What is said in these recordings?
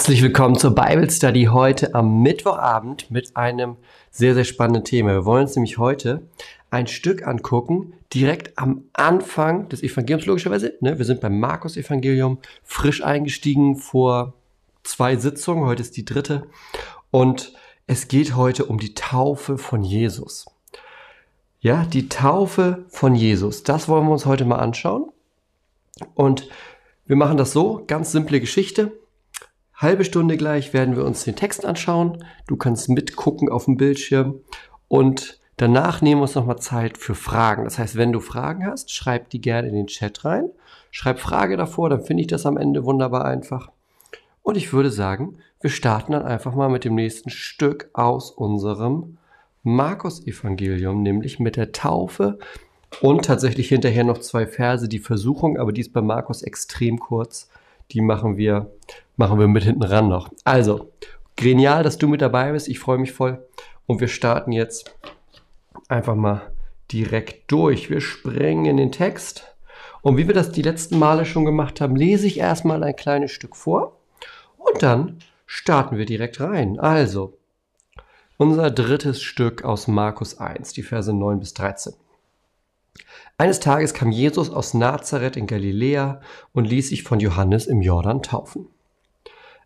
Herzlich willkommen zur Bible Study heute am Mittwochabend mit einem sehr, sehr spannenden Thema. Wir wollen uns nämlich heute ein Stück angucken, direkt am Anfang des Evangeliums, logischerweise. Ne? Wir sind beim Markus-Evangelium, frisch eingestiegen vor zwei Sitzungen. Heute ist die dritte. Und es geht heute um die Taufe von Jesus. Ja, die Taufe von Jesus. Das wollen wir uns heute mal anschauen. Und wir machen das so, ganz simple Geschichte. Halbe Stunde gleich werden wir uns den Text anschauen. Du kannst mitgucken auf dem Bildschirm und danach nehmen wir uns nochmal Zeit für Fragen. Das heißt, wenn du Fragen hast, schreib die gerne in den Chat rein. Schreib Frage davor, dann finde ich das am Ende wunderbar einfach. Und ich würde sagen, wir starten dann einfach mal mit dem nächsten Stück aus unserem Markus-Evangelium, nämlich mit der Taufe und tatsächlich hinterher noch zwei Verse, die Versuchung, aber die ist bei Markus extrem kurz. Die machen wir machen wir mit hinten ran noch. Also, genial, dass du mit dabei bist. Ich freue mich voll. Und wir starten jetzt einfach mal direkt durch. Wir springen in den Text. Und wie wir das die letzten Male schon gemacht haben, lese ich erstmal ein kleines Stück vor. Und dann starten wir direkt rein. Also, unser drittes Stück aus Markus 1, die Verse 9 bis 13. Eines Tages kam Jesus aus Nazareth in Galiläa und ließ sich von Johannes im Jordan taufen.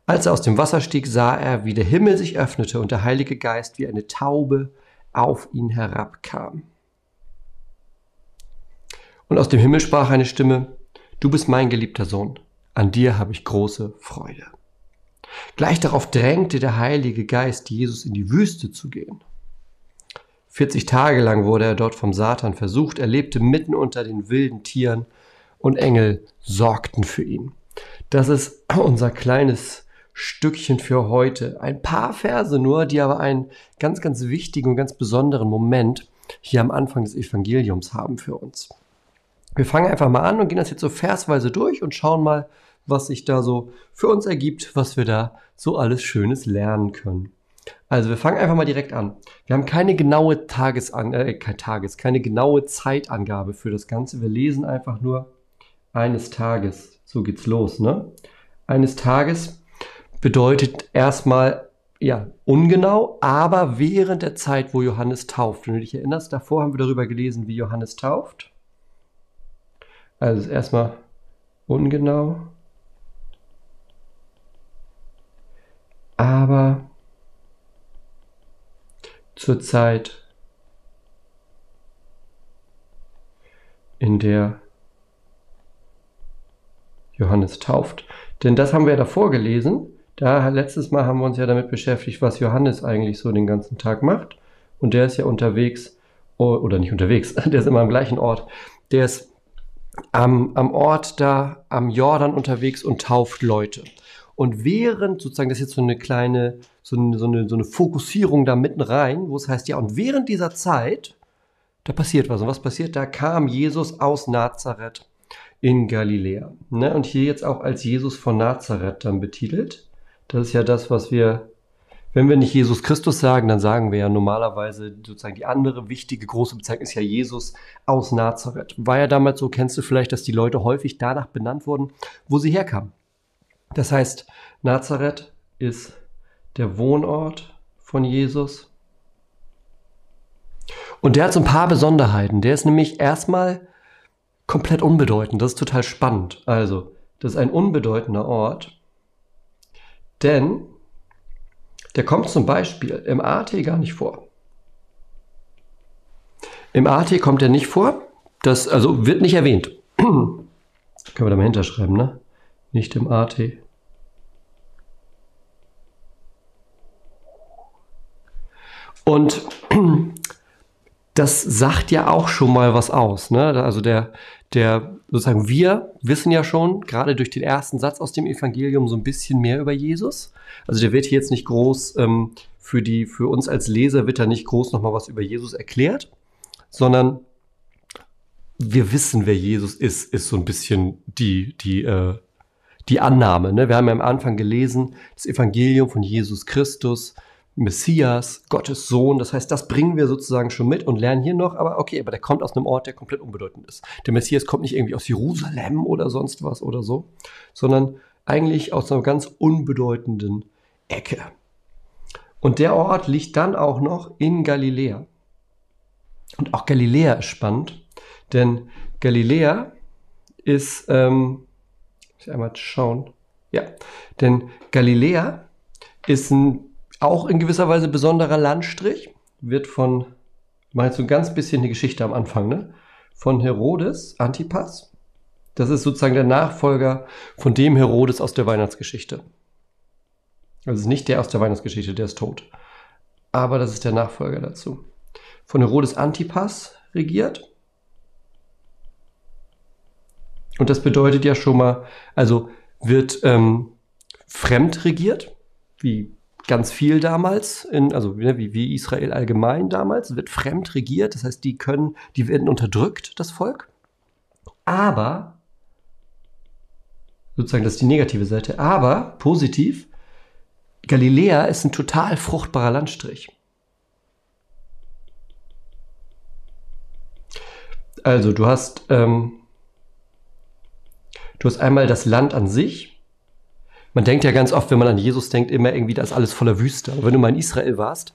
Als er aus dem Wasser stieg, sah er, wie der Himmel sich öffnete und der Heilige Geist wie eine Taube auf ihn herabkam. Und aus dem Himmel sprach eine Stimme, Du bist mein geliebter Sohn, an dir habe ich große Freude. Gleich darauf drängte der Heilige Geist Jesus in die Wüste zu gehen. 40 Tage lang wurde er dort vom Satan versucht, er lebte mitten unter den wilden Tieren und Engel sorgten für ihn. Das ist unser kleines Stückchen für heute. Ein paar Verse nur, die aber einen ganz, ganz wichtigen und ganz besonderen Moment hier am Anfang des Evangeliums haben für uns. Wir fangen einfach mal an und gehen das jetzt so versweise durch und schauen mal, was sich da so für uns ergibt, was wir da so alles Schönes lernen können. Also wir fangen einfach mal direkt an. Wir haben keine genaue Tagesan äh, kein Tages, keine genaue Zeitangabe für das Ganze. Wir lesen einfach nur eines Tages. So geht's los, ne? Eines Tages bedeutet erstmal ja, ungenau, aber während der Zeit, wo Johannes tauft. Wenn du dich erinnerst, davor haben wir darüber gelesen, wie Johannes tauft. Also erstmal ungenau, aber zur Zeit, in der Johannes tauft. Denn das haben wir davor gelesen. Da letztes Mal haben wir uns ja damit beschäftigt, was Johannes eigentlich so den ganzen Tag macht. Und der ist ja unterwegs, oder nicht unterwegs, der ist immer am gleichen Ort. Der ist am, am Ort da, am Jordan unterwegs und tauft Leute. Und während, sozusagen, das ist jetzt so eine kleine, so eine, so eine, so eine Fokussierung da mitten rein, wo es heißt, ja, und während dieser Zeit, da passiert was. Und was passiert? Da kam Jesus aus Nazareth in Galiläa. Ne? Und hier jetzt auch als Jesus von Nazareth dann betitelt. Das ist ja das, was wir, wenn wir nicht Jesus Christus sagen, dann sagen wir ja normalerweise sozusagen die andere wichtige große Bezeichnung ist ja Jesus aus Nazareth. War ja damals so, kennst du vielleicht, dass die Leute häufig danach benannt wurden, wo sie herkamen. Das heißt, Nazareth ist der Wohnort von Jesus. Und der hat so ein paar Besonderheiten. Der ist nämlich erstmal komplett unbedeutend. Das ist total spannend. Also, das ist ein unbedeutender Ort, denn der kommt zum Beispiel im AT gar nicht vor. Im AT kommt er nicht vor. Das also wird nicht erwähnt. Können wir da mal hinterschreiben, ne? Nicht im AT. Und das sagt ja auch schon mal was aus. Ne? Also der, der, sozusagen, wir wissen ja schon, gerade durch den ersten Satz aus dem Evangelium, so ein bisschen mehr über Jesus. Also der wird hier jetzt nicht groß, ähm, für, die, für uns als Leser wird da nicht groß nochmal was über Jesus erklärt, sondern wir wissen, wer Jesus ist, ist so ein bisschen die, die, äh, die Annahme. Ne? Wir haben ja am Anfang gelesen, das Evangelium von Jesus Christus, Messias, Gottes Sohn. Das heißt, das bringen wir sozusagen schon mit und lernen hier noch, aber okay, aber der kommt aus einem Ort, der komplett unbedeutend ist. Der Messias kommt nicht irgendwie aus Jerusalem oder sonst was oder so, sondern eigentlich aus einer ganz unbedeutenden Ecke. Und der Ort liegt dann auch noch in Galiläa. Und auch Galiläa ist spannend, denn Galiläa ist, ähm, muss ich einmal schauen, ja, denn Galiläa ist ein auch in gewisser Weise besonderer Landstrich. Wird von, mal so ein ganz bisschen die Geschichte am Anfang, ne? Von Herodes Antipas. Das ist sozusagen der Nachfolger von dem Herodes aus der Weihnachtsgeschichte. Also nicht der aus der Weihnachtsgeschichte, der ist tot. Aber das ist der Nachfolger dazu. Von Herodes Antipas regiert. Und das bedeutet ja schon mal, also wird ähm, fremd regiert, wie ganz viel damals, in, also ne, wie, wie Israel allgemein damals, wird fremd regiert, das heißt, die können, die werden unterdrückt, das Volk. Aber, sozusagen, das ist die negative Seite, aber positiv, Galiläa ist ein total fruchtbarer Landstrich. Also, du hast, ähm, du hast einmal das Land an sich, man denkt ja ganz oft, wenn man an Jesus denkt, immer irgendwie, da ist alles voller Wüste. Aber wenn du mal in Israel warst,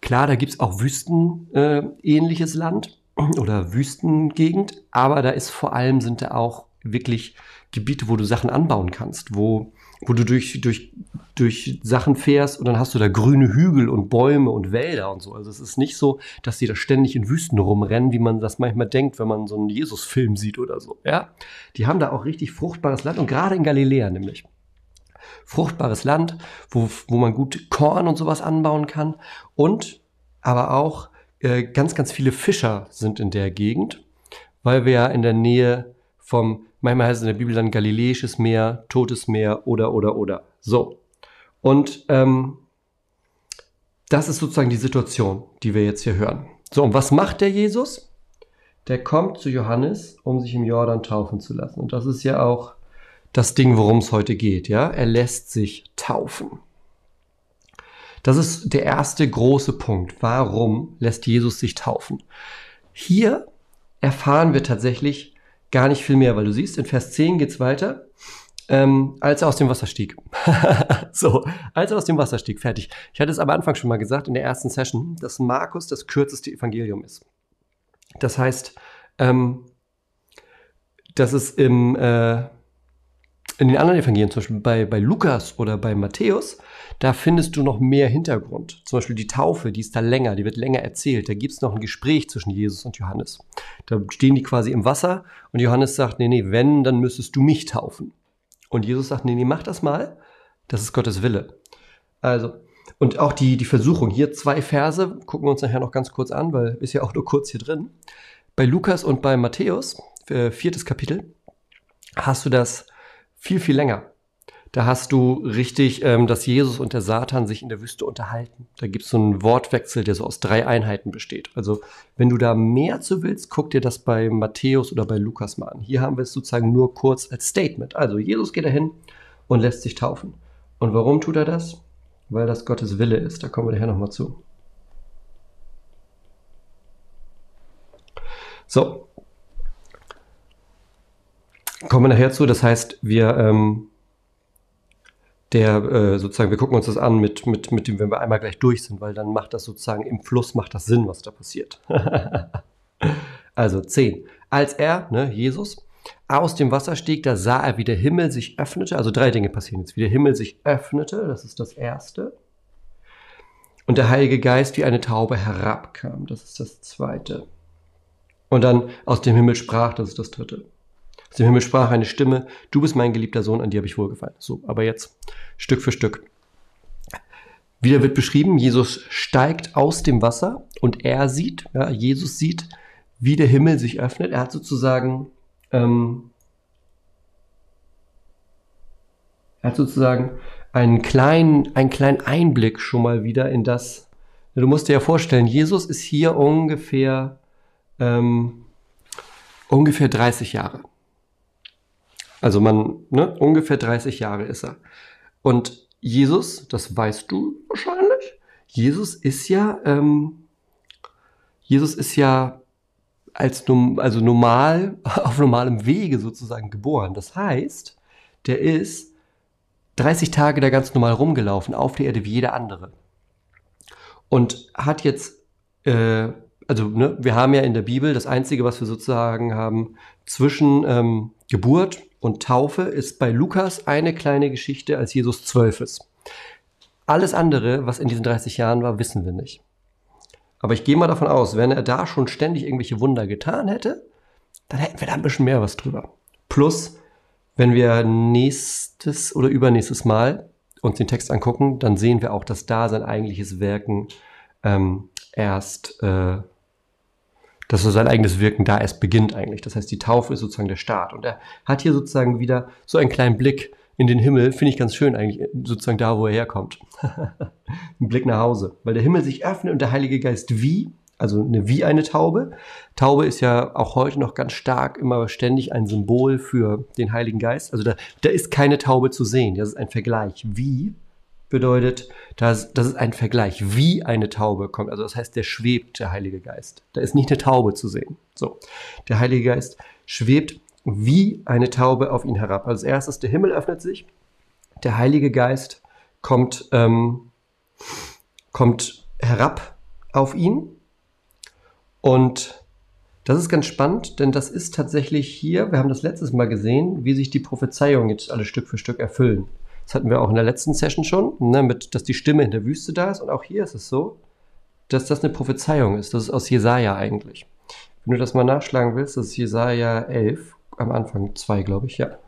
klar, da gibt's auch Wüstenähnliches äh, Land oder Wüstengegend, aber da ist vor allem sind da auch wirklich Gebiete, wo du Sachen anbauen kannst, wo, wo du durch, durch, durch Sachen fährst und dann hast du da grüne Hügel und Bäume und Wälder und so. Also es ist nicht so, dass die da ständig in Wüsten rumrennen, wie man das manchmal denkt, wenn man so einen Jesus-Film sieht oder so. Ja, die haben da auch richtig fruchtbares Land und gerade in Galiläa nämlich fruchtbares Land, wo, wo man gut Korn und sowas anbauen kann. Und aber auch äh, ganz, ganz viele Fischer sind in der Gegend, weil wir ja in der Nähe vom, manchmal heißt es in der Bibel dann Galiläisches Meer, Totes Meer oder, oder, oder. So. Und ähm, das ist sozusagen die Situation, die wir jetzt hier hören. So, und was macht der Jesus? Der kommt zu Johannes, um sich im Jordan taufen zu lassen. Und das ist ja auch das Ding, worum es heute geht. Ja, er lässt sich taufen. Das ist der erste große Punkt. Warum lässt Jesus sich taufen? Hier erfahren wir tatsächlich gar nicht viel mehr, weil du siehst, in Vers 10 geht's weiter. Ähm, als er aus dem Wasser stieg. so, als er aus dem Wasser stieg, fertig. Ich hatte es am Anfang schon mal gesagt in der ersten Session, dass Markus das kürzeste Evangelium ist. Das heißt, ähm, dass es im, äh, in den anderen Evangelien, zum Beispiel bei, bei Lukas oder bei Matthäus, da findest du noch mehr Hintergrund. Zum Beispiel die Taufe, die ist da länger, die wird länger erzählt. Da gibt es noch ein Gespräch zwischen Jesus und Johannes. Da stehen die quasi im Wasser und Johannes sagt, nee, nee, wenn, dann müsstest du mich taufen. Und Jesus sagt, nee, nee, mach das mal. Das ist Gottes Wille. Also, und auch die, die Versuchung. Hier zwei Verse, gucken wir uns nachher noch ganz kurz an, weil ist ja auch nur kurz hier drin. Bei Lukas und bei Matthäus, äh, viertes Kapitel, hast du das viel, viel länger. Da hast du richtig, ähm, dass Jesus und der Satan sich in der Wüste unterhalten. Da gibt es so einen Wortwechsel, der so aus drei Einheiten besteht. Also wenn du da mehr zu willst, guck dir das bei Matthäus oder bei Lukas mal an. Hier haben wir es sozusagen nur kurz als Statement. Also Jesus geht dahin und lässt sich taufen. Und warum tut er das? Weil das Gottes Wille ist. Da kommen wir nachher nochmal zu. So, Kommen wir nachher zu. Das heißt, wir, ähm, der äh, sozusagen, wir gucken uns das an mit, mit, mit dem, wenn wir einmal gleich durch sind, weil dann macht das sozusagen im Fluss macht das Sinn, was da passiert. also 10. Als er, ne, Jesus, aus dem Wasser stieg, da sah er, wie der Himmel sich öffnete. Also drei Dinge passieren jetzt. Wie der Himmel sich öffnete, das ist das Erste. Und der Heilige Geist wie eine Taube herabkam, das ist das Zweite. Und dann aus dem Himmel sprach, das ist das Dritte. Aus dem Himmel sprach eine Stimme, du bist mein geliebter Sohn, an dir habe ich wohlgefallen. So, aber jetzt Stück für Stück. Wieder wird beschrieben, Jesus steigt aus dem Wasser und er sieht, ja, Jesus sieht, wie der Himmel sich öffnet. Er hat sozusagen, ähm, er hat sozusagen einen kleinen, einen kleinen Einblick schon mal wieder in das. Du musst dir ja vorstellen, Jesus ist hier ungefähr, ähm, ungefähr 30 Jahre. Also man, ne, ungefähr 30 Jahre ist er. Und Jesus, das weißt du wahrscheinlich, Jesus ist ja, ähm, Jesus ist ja als also normal, auf normalem Wege sozusagen geboren. Das heißt, der ist 30 Tage da ganz normal rumgelaufen, auf der Erde wie jeder andere. Und hat jetzt, äh, also ne, wir haben ja in der Bibel das Einzige, was wir sozusagen haben zwischen ähm, Geburt und Taufe ist bei Lukas eine kleine Geschichte, als Jesus zwölf ist. Alles andere, was in diesen 30 Jahren war, wissen wir nicht. Aber ich gehe mal davon aus, wenn er da schon ständig irgendwelche Wunder getan hätte, dann hätten wir da ein bisschen mehr was drüber. Plus, wenn wir nächstes oder übernächstes Mal uns den Text angucken, dann sehen wir auch, dass da sein eigentliches Wirken ähm, erst äh, dass so sein eigenes Wirken da erst beginnt eigentlich. Das heißt, die Taufe ist sozusagen der Start. Und er hat hier sozusagen wieder so einen kleinen Blick in den Himmel, finde ich ganz schön eigentlich, sozusagen da, wo er herkommt. Ein Blick nach Hause. Weil der Himmel sich öffnet und der Heilige Geist wie, also eine, wie eine Taube. Taube ist ja auch heute noch ganz stark, immer ständig ein Symbol für den Heiligen Geist. Also da, da ist keine Taube zu sehen. Das ist ein Vergleich. Wie bedeutet, dass, das ist ein Vergleich, wie eine Taube kommt. Also das heißt, der schwebt, der Heilige Geist. Da ist nicht eine Taube zu sehen. So, der Heilige Geist schwebt wie eine Taube auf ihn herab. Als erstes, der Himmel öffnet sich, der Heilige Geist kommt, ähm, kommt herab auf ihn und das ist ganz spannend, denn das ist tatsächlich hier, wir haben das letztes Mal gesehen, wie sich die Prophezeiungen jetzt alle Stück für Stück erfüllen. Das hatten wir auch in der letzten Session schon, ne, mit, dass die Stimme in der Wüste da ist. Und auch hier ist es so, dass das eine Prophezeiung ist. Das ist aus Jesaja eigentlich. Wenn du das mal nachschlagen willst, das ist Jesaja 11, am Anfang 2, glaube ich, ja.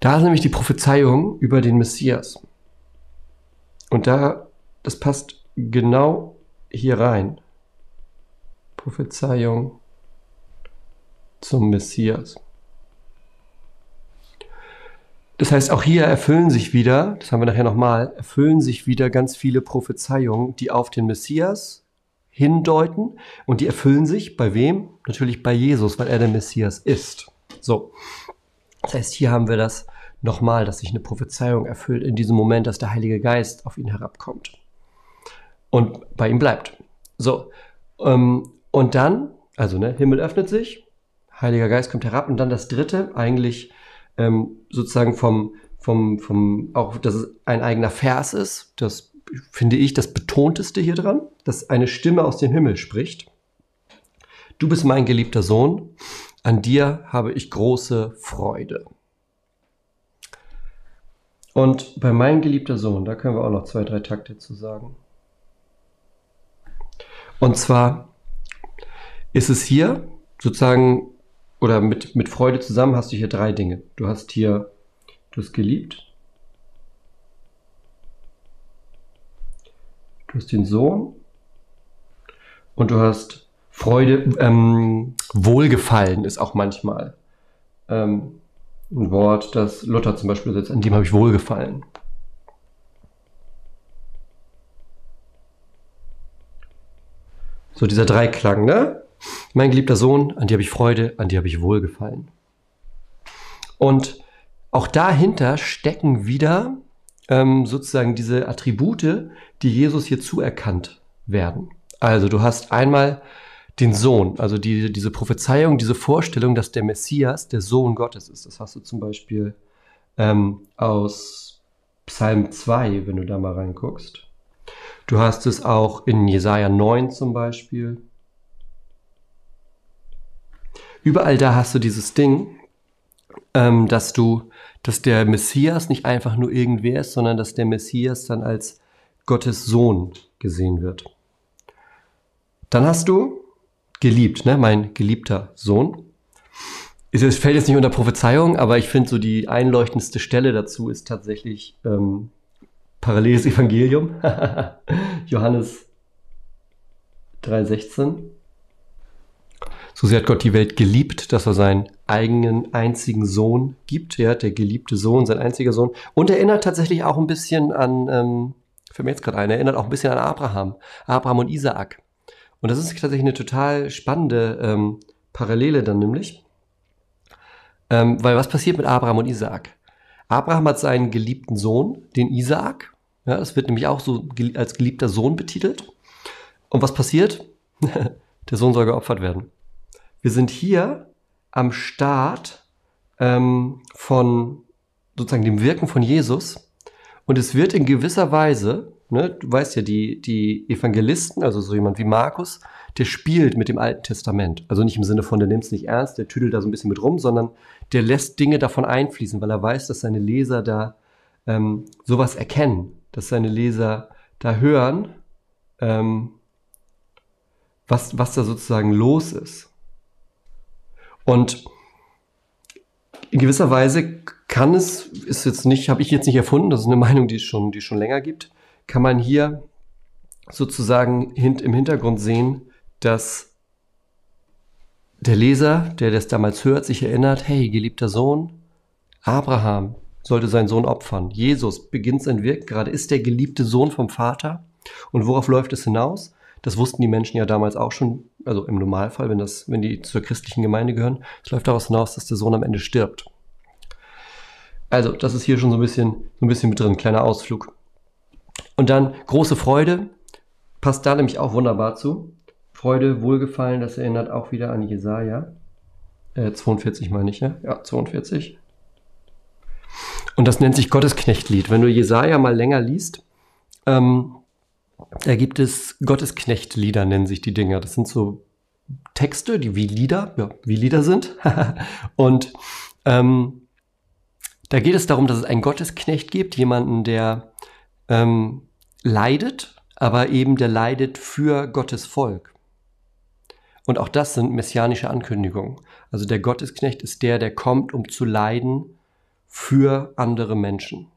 Da ist nämlich die Prophezeiung über den Messias. Und da, das passt genau hier rein. Prophezeiung zum Messias. Das heißt, auch hier erfüllen sich wieder, das haben wir nachher nochmal, erfüllen sich wieder ganz viele Prophezeiungen, die auf den Messias hindeuten. Und die erfüllen sich bei wem? Natürlich bei Jesus, weil er der Messias ist. So. Das heißt, hier haben wir das nochmal, dass sich eine Prophezeiung erfüllt in diesem Moment, dass der Heilige Geist auf ihn herabkommt. Und bei ihm bleibt. So. Ähm, und dann, also, ne, Himmel öffnet sich, Heiliger Geist kommt herab und dann das dritte, eigentlich ähm, sozusagen vom, vom, vom, auch, dass es ein eigener Vers ist, das finde ich das Betonteste hier dran, dass eine Stimme aus dem Himmel spricht. Du bist mein geliebter Sohn, an dir habe ich große Freude. Und bei mein geliebter Sohn, da können wir auch noch zwei, drei Takte zu sagen. Und zwar ist es hier sozusagen oder mit, mit Freude zusammen hast du hier drei Dinge. Du hast hier, du hast geliebt, du hast den Sohn und du hast Freude, ähm, Wohlgefallen ist auch manchmal ähm, ein Wort, das Luther zum Beispiel setzt, an dem habe ich Wohlgefallen. So dieser Dreiklang, ne? Mein geliebter Sohn, an dir habe ich Freude, an dir habe ich Wohlgefallen. Und auch dahinter stecken wieder ähm, sozusagen diese Attribute, die Jesus hier zuerkannt werden. Also du hast einmal den Sohn, also die, diese Prophezeiung, diese Vorstellung, dass der Messias der Sohn Gottes ist. Das hast du zum Beispiel ähm, aus Psalm 2, wenn du da mal reinguckst. Du hast es auch in Jesaja 9 zum Beispiel. Überall da hast du dieses Ding, ähm, dass du, dass der Messias nicht einfach nur irgendwer ist, sondern dass der Messias dann als Gottes Sohn gesehen wird. Dann hast du geliebt, ne? mein geliebter Sohn. Es fällt jetzt nicht unter Prophezeiung, aber ich finde so die einleuchtendste Stelle dazu ist tatsächlich ähm, paralleles Evangelium. Johannes 3,16. So sehr hat Gott die Welt geliebt, dass er seinen eigenen einzigen Sohn gibt. Ja, der geliebte Sohn, sein einziger Sohn. Und erinnert tatsächlich auch ein bisschen an, ähm, für mich jetzt gerade ein, erinnert auch ein bisschen an Abraham. Abraham und Isaak. Und das ist tatsächlich eine total spannende ähm, Parallele dann nämlich. Ähm, weil was passiert mit Abraham und Isaak? Abraham hat seinen geliebten Sohn, den Isaak. Ja, das wird nämlich auch so als geliebter Sohn betitelt. Und was passiert? Der Sohn soll geopfert werden. Wir sind hier am Start ähm, von sozusagen dem Wirken von Jesus. Und es wird in gewisser Weise Ne? Du weißt ja, die, die Evangelisten, also so jemand wie Markus, der spielt mit dem Alten Testament. Also nicht im Sinne von, der nimmt es nicht ernst, der tüdelt da so ein bisschen mit rum, sondern der lässt Dinge davon einfließen, weil er weiß, dass seine Leser da ähm, sowas erkennen, dass seine Leser da hören, ähm, was, was da sozusagen los ist. Und in gewisser Weise kann es, ist jetzt nicht, habe ich jetzt nicht erfunden, das ist eine Meinung, die es schon, die es schon länger gibt, kann man hier sozusagen im Hintergrund sehen, dass der Leser, der das damals hört, sich erinnert, hey, geliebter Sohn, Abraham sollte seinen Sohn opfern. Jesus beginnt sein Wirken gerade, ist der geliebte Sohn vom Vater. Und worauf läuft es hinaus? Das wussten die Menschen ja damals auch schon, also im Normalfall, wenn, das, wenn die zur christlichen Gemeinde gehören. Es läuft daraus hinaus, dass der Sohn am Ende stirbt. Also, das ist hier schon so ein bisschen, so ein bisschen mit drin, kleiner Ausflug. Und dann große Freude, passt da nämlich auch wunderbar zu. Freude, Wohlgefallen, das erinnert auch wieder an Jesaja. Äh, 42 meine ich, ja? Ja, 42. Und das nennt sich Gottesknechtlied. Wenn du Jesaja mal länger liest, ähm, da gibt es Gottesknechtlieder, nennen sich die Dinger. Das sind so Texte, die wie Lieder, ja, wie Lieder sind. und ähm, da geht es darum, dass es einen Gottesknecht gibt, jemanden, der ähm, leidet, aber eben der leidet für Gottes Volk. Und auch das sind messianische Ankündigungen. Also der Gottesknecht ist der, der kommt, um zu leiden für andere Menschen.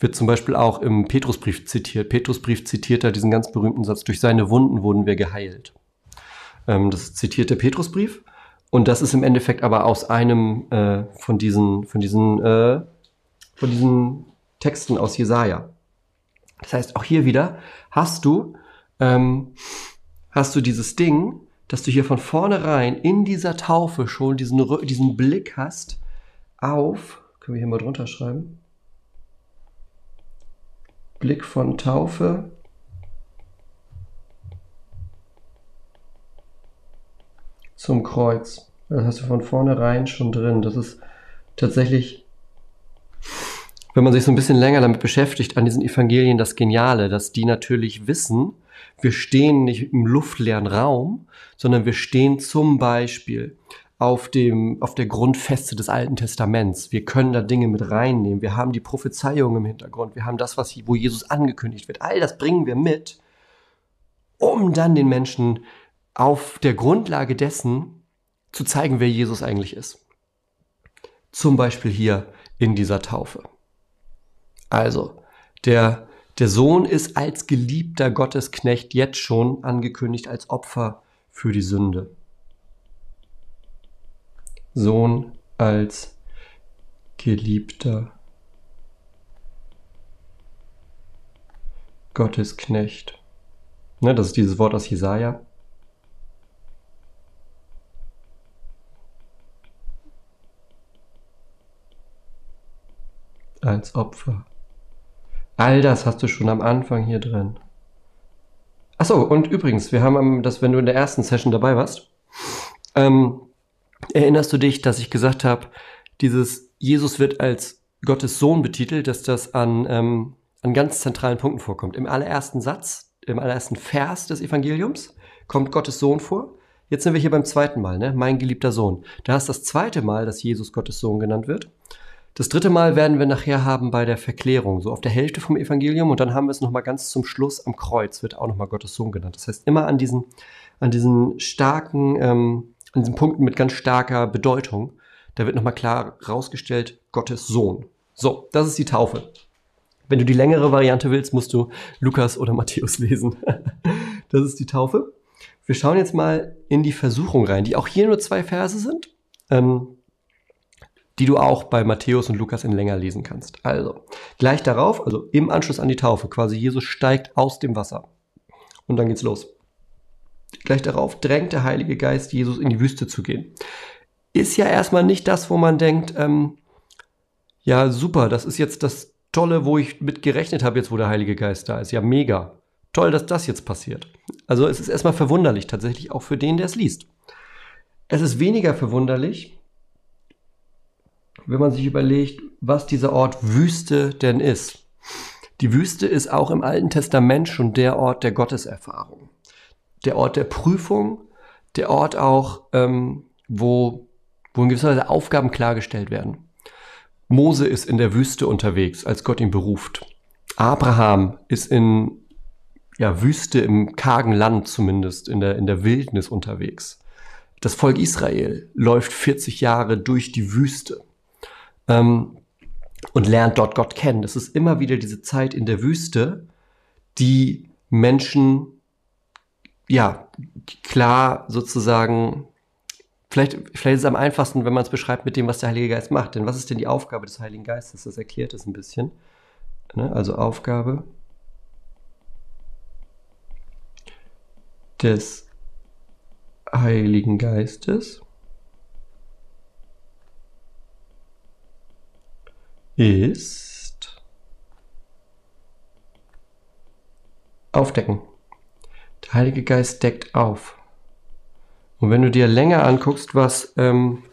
Wird zum Beispiel auch im Petrusbrief zitiert. Petrusbrief zitiert da diesen ganz berühmten Satz, durch seine Wunden wurden wir geheilt. Ähm, das zitiert der Petrusbrief. Und das ist im Endeffekt aber aus einem äh, von diesen, von diesen, äh, von diesen Texten aus Jesaja. Das heißt, auch hier wieder hast du, ähm, hast du dieses Ding, dass du hier von vornherein in dieser Taufe schon diesen, diesen Blick hast auf, können wir hier mal drunter schreiben, Blick von Taufe zum Kreuz. Das hast du von vornherein schon drin. Das ist tatsächlich wenn man sich so ein bisschen länger damit beschäftigt, an diesen Evangelien das Geniale, dass die natürlich wissen, wir stehen nicht im luftleeren Raum, sondern wir stehen zum Beispiel auf, dem, auf der Grundfeste des Alten Testaments. Wir können da Dinge mit reinnehmen. Wir haben die Prophezeiung im Hintergrund. Wir haben das, was, wo Jesus angekündigt wird. All das bringen wir mit, um dann den Menschen auf der Grundlage dessen zu zeigen, wer Jesus eigentlich ist. Zum Beispiel hier in dieser Taufe. Also, der, der Sohn ist als geliebter Gottesknecht jetzt schon angekündigt als Opfer für die Sünde. Sohn als geliebter Gottesknecht. Ne, das ist dieses Wort aus Jesaja. Als Opfer. All das hast du schon am Anfang hier drin. Achso, und übrigens, wir haben das, wenn du in der ersten Session dabei warst, ähm, erinnerst du dich, dass ich gesagt habe, dieses Jesus wird als Gottes Sohn betitelt, dass das an, ähm, an ganz zentralen Punkten vorkommt. Im allerersten Satz, im allerersten Vers des Evangeliums kommt Gottes Sohn vor. Jetzt sind wir hier beim zweiten Mal, ne? mein geliebter Sohn. Da ist das zweite Mal, dass Jesus Gottes Sohn genannt wird. Das dritte Mal werden wir nachher haben bei der Verklärung, so auf der Hälfte vom Evangelium. Und dann haben wir es nochmal ganz zum Schluss am Kreuz, wird auch nochmal Gottes Sohn genannt. Das heißt, immer an diesen, an diesen starken, ähm, an diesen Punkten mit ganz starker Bedeutung, da wird nochmal klar rausgestellt, Gottes Sohn. So, das ist die Taufe. Wenn du die längere Variante willst, musst du Lukas oder Matthäus lesen. das ist die Taufe. Wir schauen jetzt mal in die Versuchung rein, die auch hier nur zwei Verse sind, ähm, die du auch bei Matthäus und Lukas in länger lesen kannst. Also, gleich darauf, also im Anschluss an die Taufe, quasi Jesus steigt aus dem Wasser. Und dann geht's los. Gleich darauf drängt der Heilige Geist Jesus in die Wüste zu gehen. Ist ja erstmal nicht das, wo man denkt, ähm, ja, super, das ist jetzt das Tolle, wo ich mit gerechnet habe, jetzt wo der Heilige Geist da ist. Ja, mega. Toll, dass das jetzt passiert. Also es ist erstmal verwunderlich, tatsächlich auch für den, der es liest. Es ist weniger verwunderlich, wenn man sich überlegt, was dieser Ort Wüste denn ist. Die Wüste ist auch im Alten Testament schon der Ort der Gotteserfahrung, der Ort der Prüfung, der Ort auch, ähm, wo, wo in gewisser Weise Aufgaben klargestellt werden. Mose ist in der Wüste unterwegs, als Gott ihn beruft. Abraham ist in ja, Wüste im kargen Land zumindest, in der, in der Wildnis unterwegs. Das Volk Israel läuft 40 Jahre durch die Wüste ähm, und lernt dort Gott kennen. Es ist immer wieder diese Zeit in der Wüste, die Menschen ja klar sozusagen Vielleicht, vielleicht ist es am einfachsten, wenn man es beschreibt mit dem, was der Heilige Geist macht. Denn was ist denn die Aufgabe des Heiligen Geistes? Das erklärt es ein bisschen. Ne? Also Aufgabe des Heiligen Geistes ist aufdecken. Heilige Geist deckt auf. Und wenn du dir länger anguckst, was, ähm,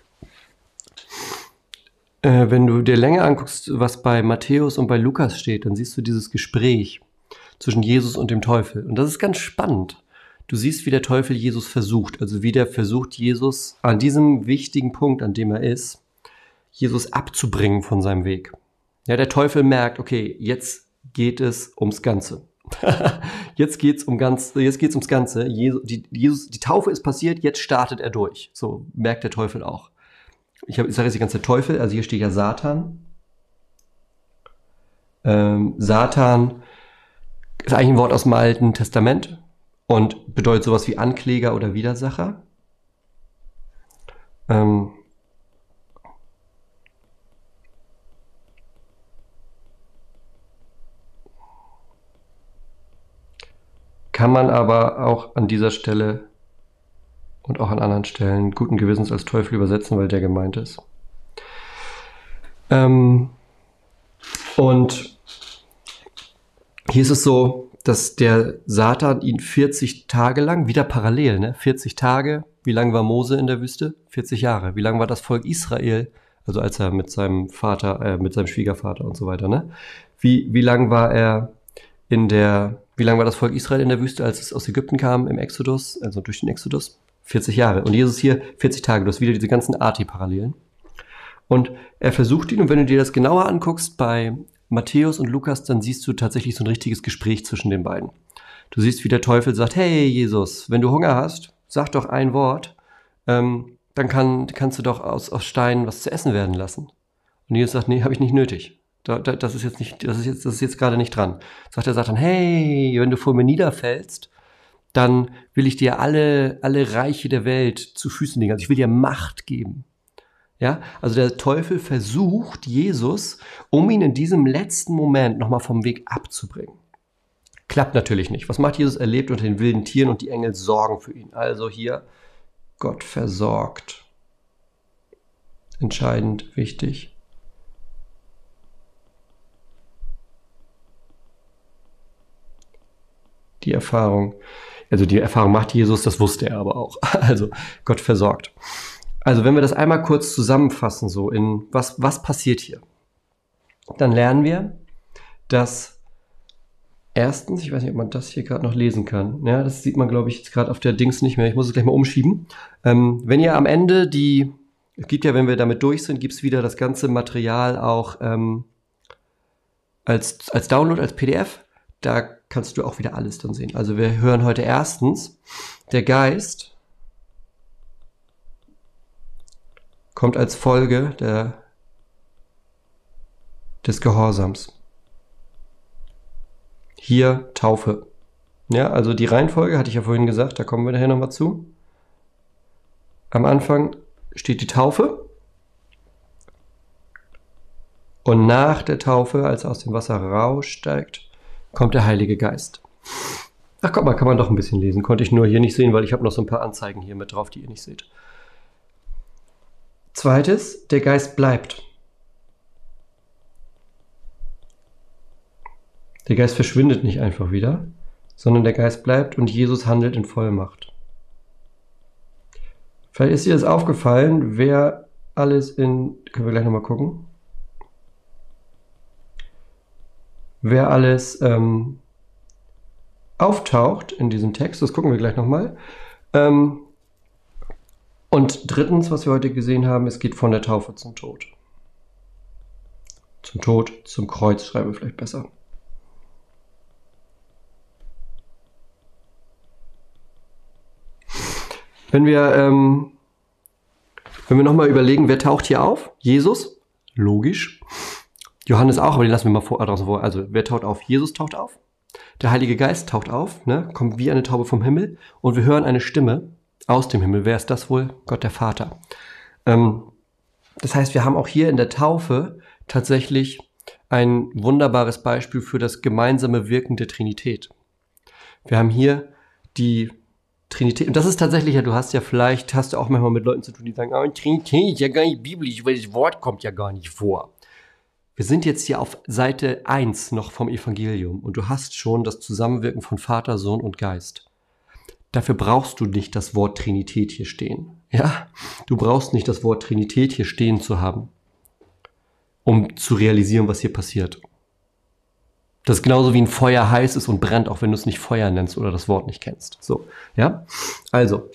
äh, wenn du dir länger anguckst, was bei Matthäus und bei Lukas steht, dann siehst du dieses Gespräch zwischen Jesus und dem Teufel. Und das ist ganz spannend. Du siehst, wie der Teufel Jesus versucht, also wie der versucht, Jesus an diesem wichtigen Punkt, an dem er ist, Jesus abzubringen von seinem Weg. Ja, der Teufel merkt, okay, jetzt geht es ums Ganze. jetzt geht's um ganz, jetzt geht's ums Ganze. Jesus, die, Jesus, die Taufe ist passiert, jetzt startet er durch. So merkt der Teufel auch. Ich, hab, ich sage jetzt die ganze Teufel, also hier steht ja Satan. Ähm, Satan ist eigentlich ein Wort aus dem Alten Testament und bedeutet sowas wie Ankläger oder Widersacher. Ähm, kann man aber auch an dieser Stelle und auch an anderen Stellen guten Gewissens als Teufel übersetzen, weil der gemeint ist. Ähm, und hier ist es so, dass der Satan ihn 40 Tage lang, wieder parallel, ne? 40 Tage, wie lang war Mose in der Wüste? 40 Jahre. Wie lang war das Volk Israel, also als er mit seinem Vater, äh, mit seinem Schwiegervater und so weiter, ne? Wie, wie lang war er in der wie lange war das Volk Israel in der Wüste, als es aus Ägypten kam im Exodus, also durch den Exodus? 40 Jahre. Und Jesus hier 40 Tage. Du hast wieder diese ganzen Arti-Parallelen. Und er versucht ihn, und wenn du dir das genauer anguckst bei Matthäus und Lukas, dann siehst du tatsächlich so ein richtiges Gespräch zwischen den beiden. Du siehst, wie der Teufel sagt, hey Jesus, wenn du Hunger hast, sag doch ein Wort, ähm, dann kann, kannst du doch aus, aus Steinen was zu essen werden lassen. Und Jesus sagt, nee, habe ich nicht nötig. Da, da, das ist jetzt nicht, das ist jetzt, das ist jetzt gerade nicht dran. Sagt der Satan, hey, wenn du vor mir niederfällst, dann will ich dir alle, alle Reiche der Welt zu Füßen legen. Also ich will dir Macht geben. Ja, also der Teufel versucht Jesus, um ihn in diesem letzten Moment nochmal vom Weg abzubringen. Klappt natürlich nicht. Was macht Jesus? Er lebt unter den wilden Tieren und die Engel sorgen für ihn. Also hier, Gott versorgt. Entscheidend wichtig. Die Erfahrung. Also die Erfahrung macht Jesus, das wusste er aber auch. Also Gott versorgt. Also wenn wir das einmal kurz zusammenfassen, so in was, was passiert hier? dann lernen wir, dass erstens, ich weiß nicht, ob man das hier gerade noch lesen kann. Ja, das sieht man, glaube ich, jetzt gerade auf der Dings nicht mehr. Ich muss es gleich mal umschieben. Ähm, wenn ihr am Ende die, es gibt ja, wenn wir damit durch sind, gibt es wieder das ganze Material auch ähm, als, als Download, als PDF. Da kannst du auch wieder alles dann sehen. Also wir hören heute erstens, der Geist kommt als Folge der, des Gehorsams. Hier Taufe. Ja, also die Reihenfolge hatte ich ja vorhin gesagt, da kommen wir nachher nochmal zu. Am Anfang steht die Taufe. Und nach der Taufe, als er aus dem Wasser raussteigt, kommt der Heilige Geist. Ach guck mal, kann man doch ein bisschen lesen. Konnte ich nur hier nicht sehen, weil ich habe noch so ein paar Anzeigen hier mit drauf, die ihr nicht seht. Zweites, der Geist bleibt. Der Geist verschwindet nicht einfach wieder, sondern der Geist bleibt und Jesus handelt in Vollmacht. Vielleicht ist dir das aufgefallen, wer alles in, können wir gleich nochmal gucken, wer alles ähm, auftaucht in diesem Text, das gucken wir gleich nochmal. Ähm, und drittens, was wir heute gesehen haben, es geht von der Taufe zum Tod. Zum Tod, zum Kreuz schreiben wir vielleicht besser. Wenn wir, ähm, wenn wir nochmal überlegen, wer taucht hier auf? Jesus, logisch. Johannes auch, aber den lassen wir mal vor, draußen vor. Also, wer taucht auf? Jesus taucht auf. Der Heilige Geist taucht auf, ne? kommt wie eine Taube vom Himmel und wir hören eine Stimme aus dem Himmel. Wer ist das wohl? Gott der Vater. Ähm, das heißt, wir haben auch hier in der Taufe tatsächlich ein wunderbares Beispiel für das gemeinsame Wirken der Trinität. Wir haben hier die Trinität, und das ist tatsächlich ja, du hast ja vielleicht, hast du auch manchmal mit Leuten zu tun, die sagen, oh, Trinität ist ja gar nicht biblisch, weil das Wort kommt ja gar nicht vor. Wir sind jetzt hier auf Seite 1 noch vom Evangelium und du hast schon das Zusammenwirken von Vater, Sohn und Geist. Dafür brauchst du nicht das Wort Trinität hier stehen. Ja? Du brauchst nicht das Wort Trinität hier stehen zu haben, um zu realisieren, was hier passiert. Das ist genauso wie ein Feuer heiß ist und brennt, auch wenn du es nicht Feuer nennst oder das Wort nicht kennst. So, ja? Also,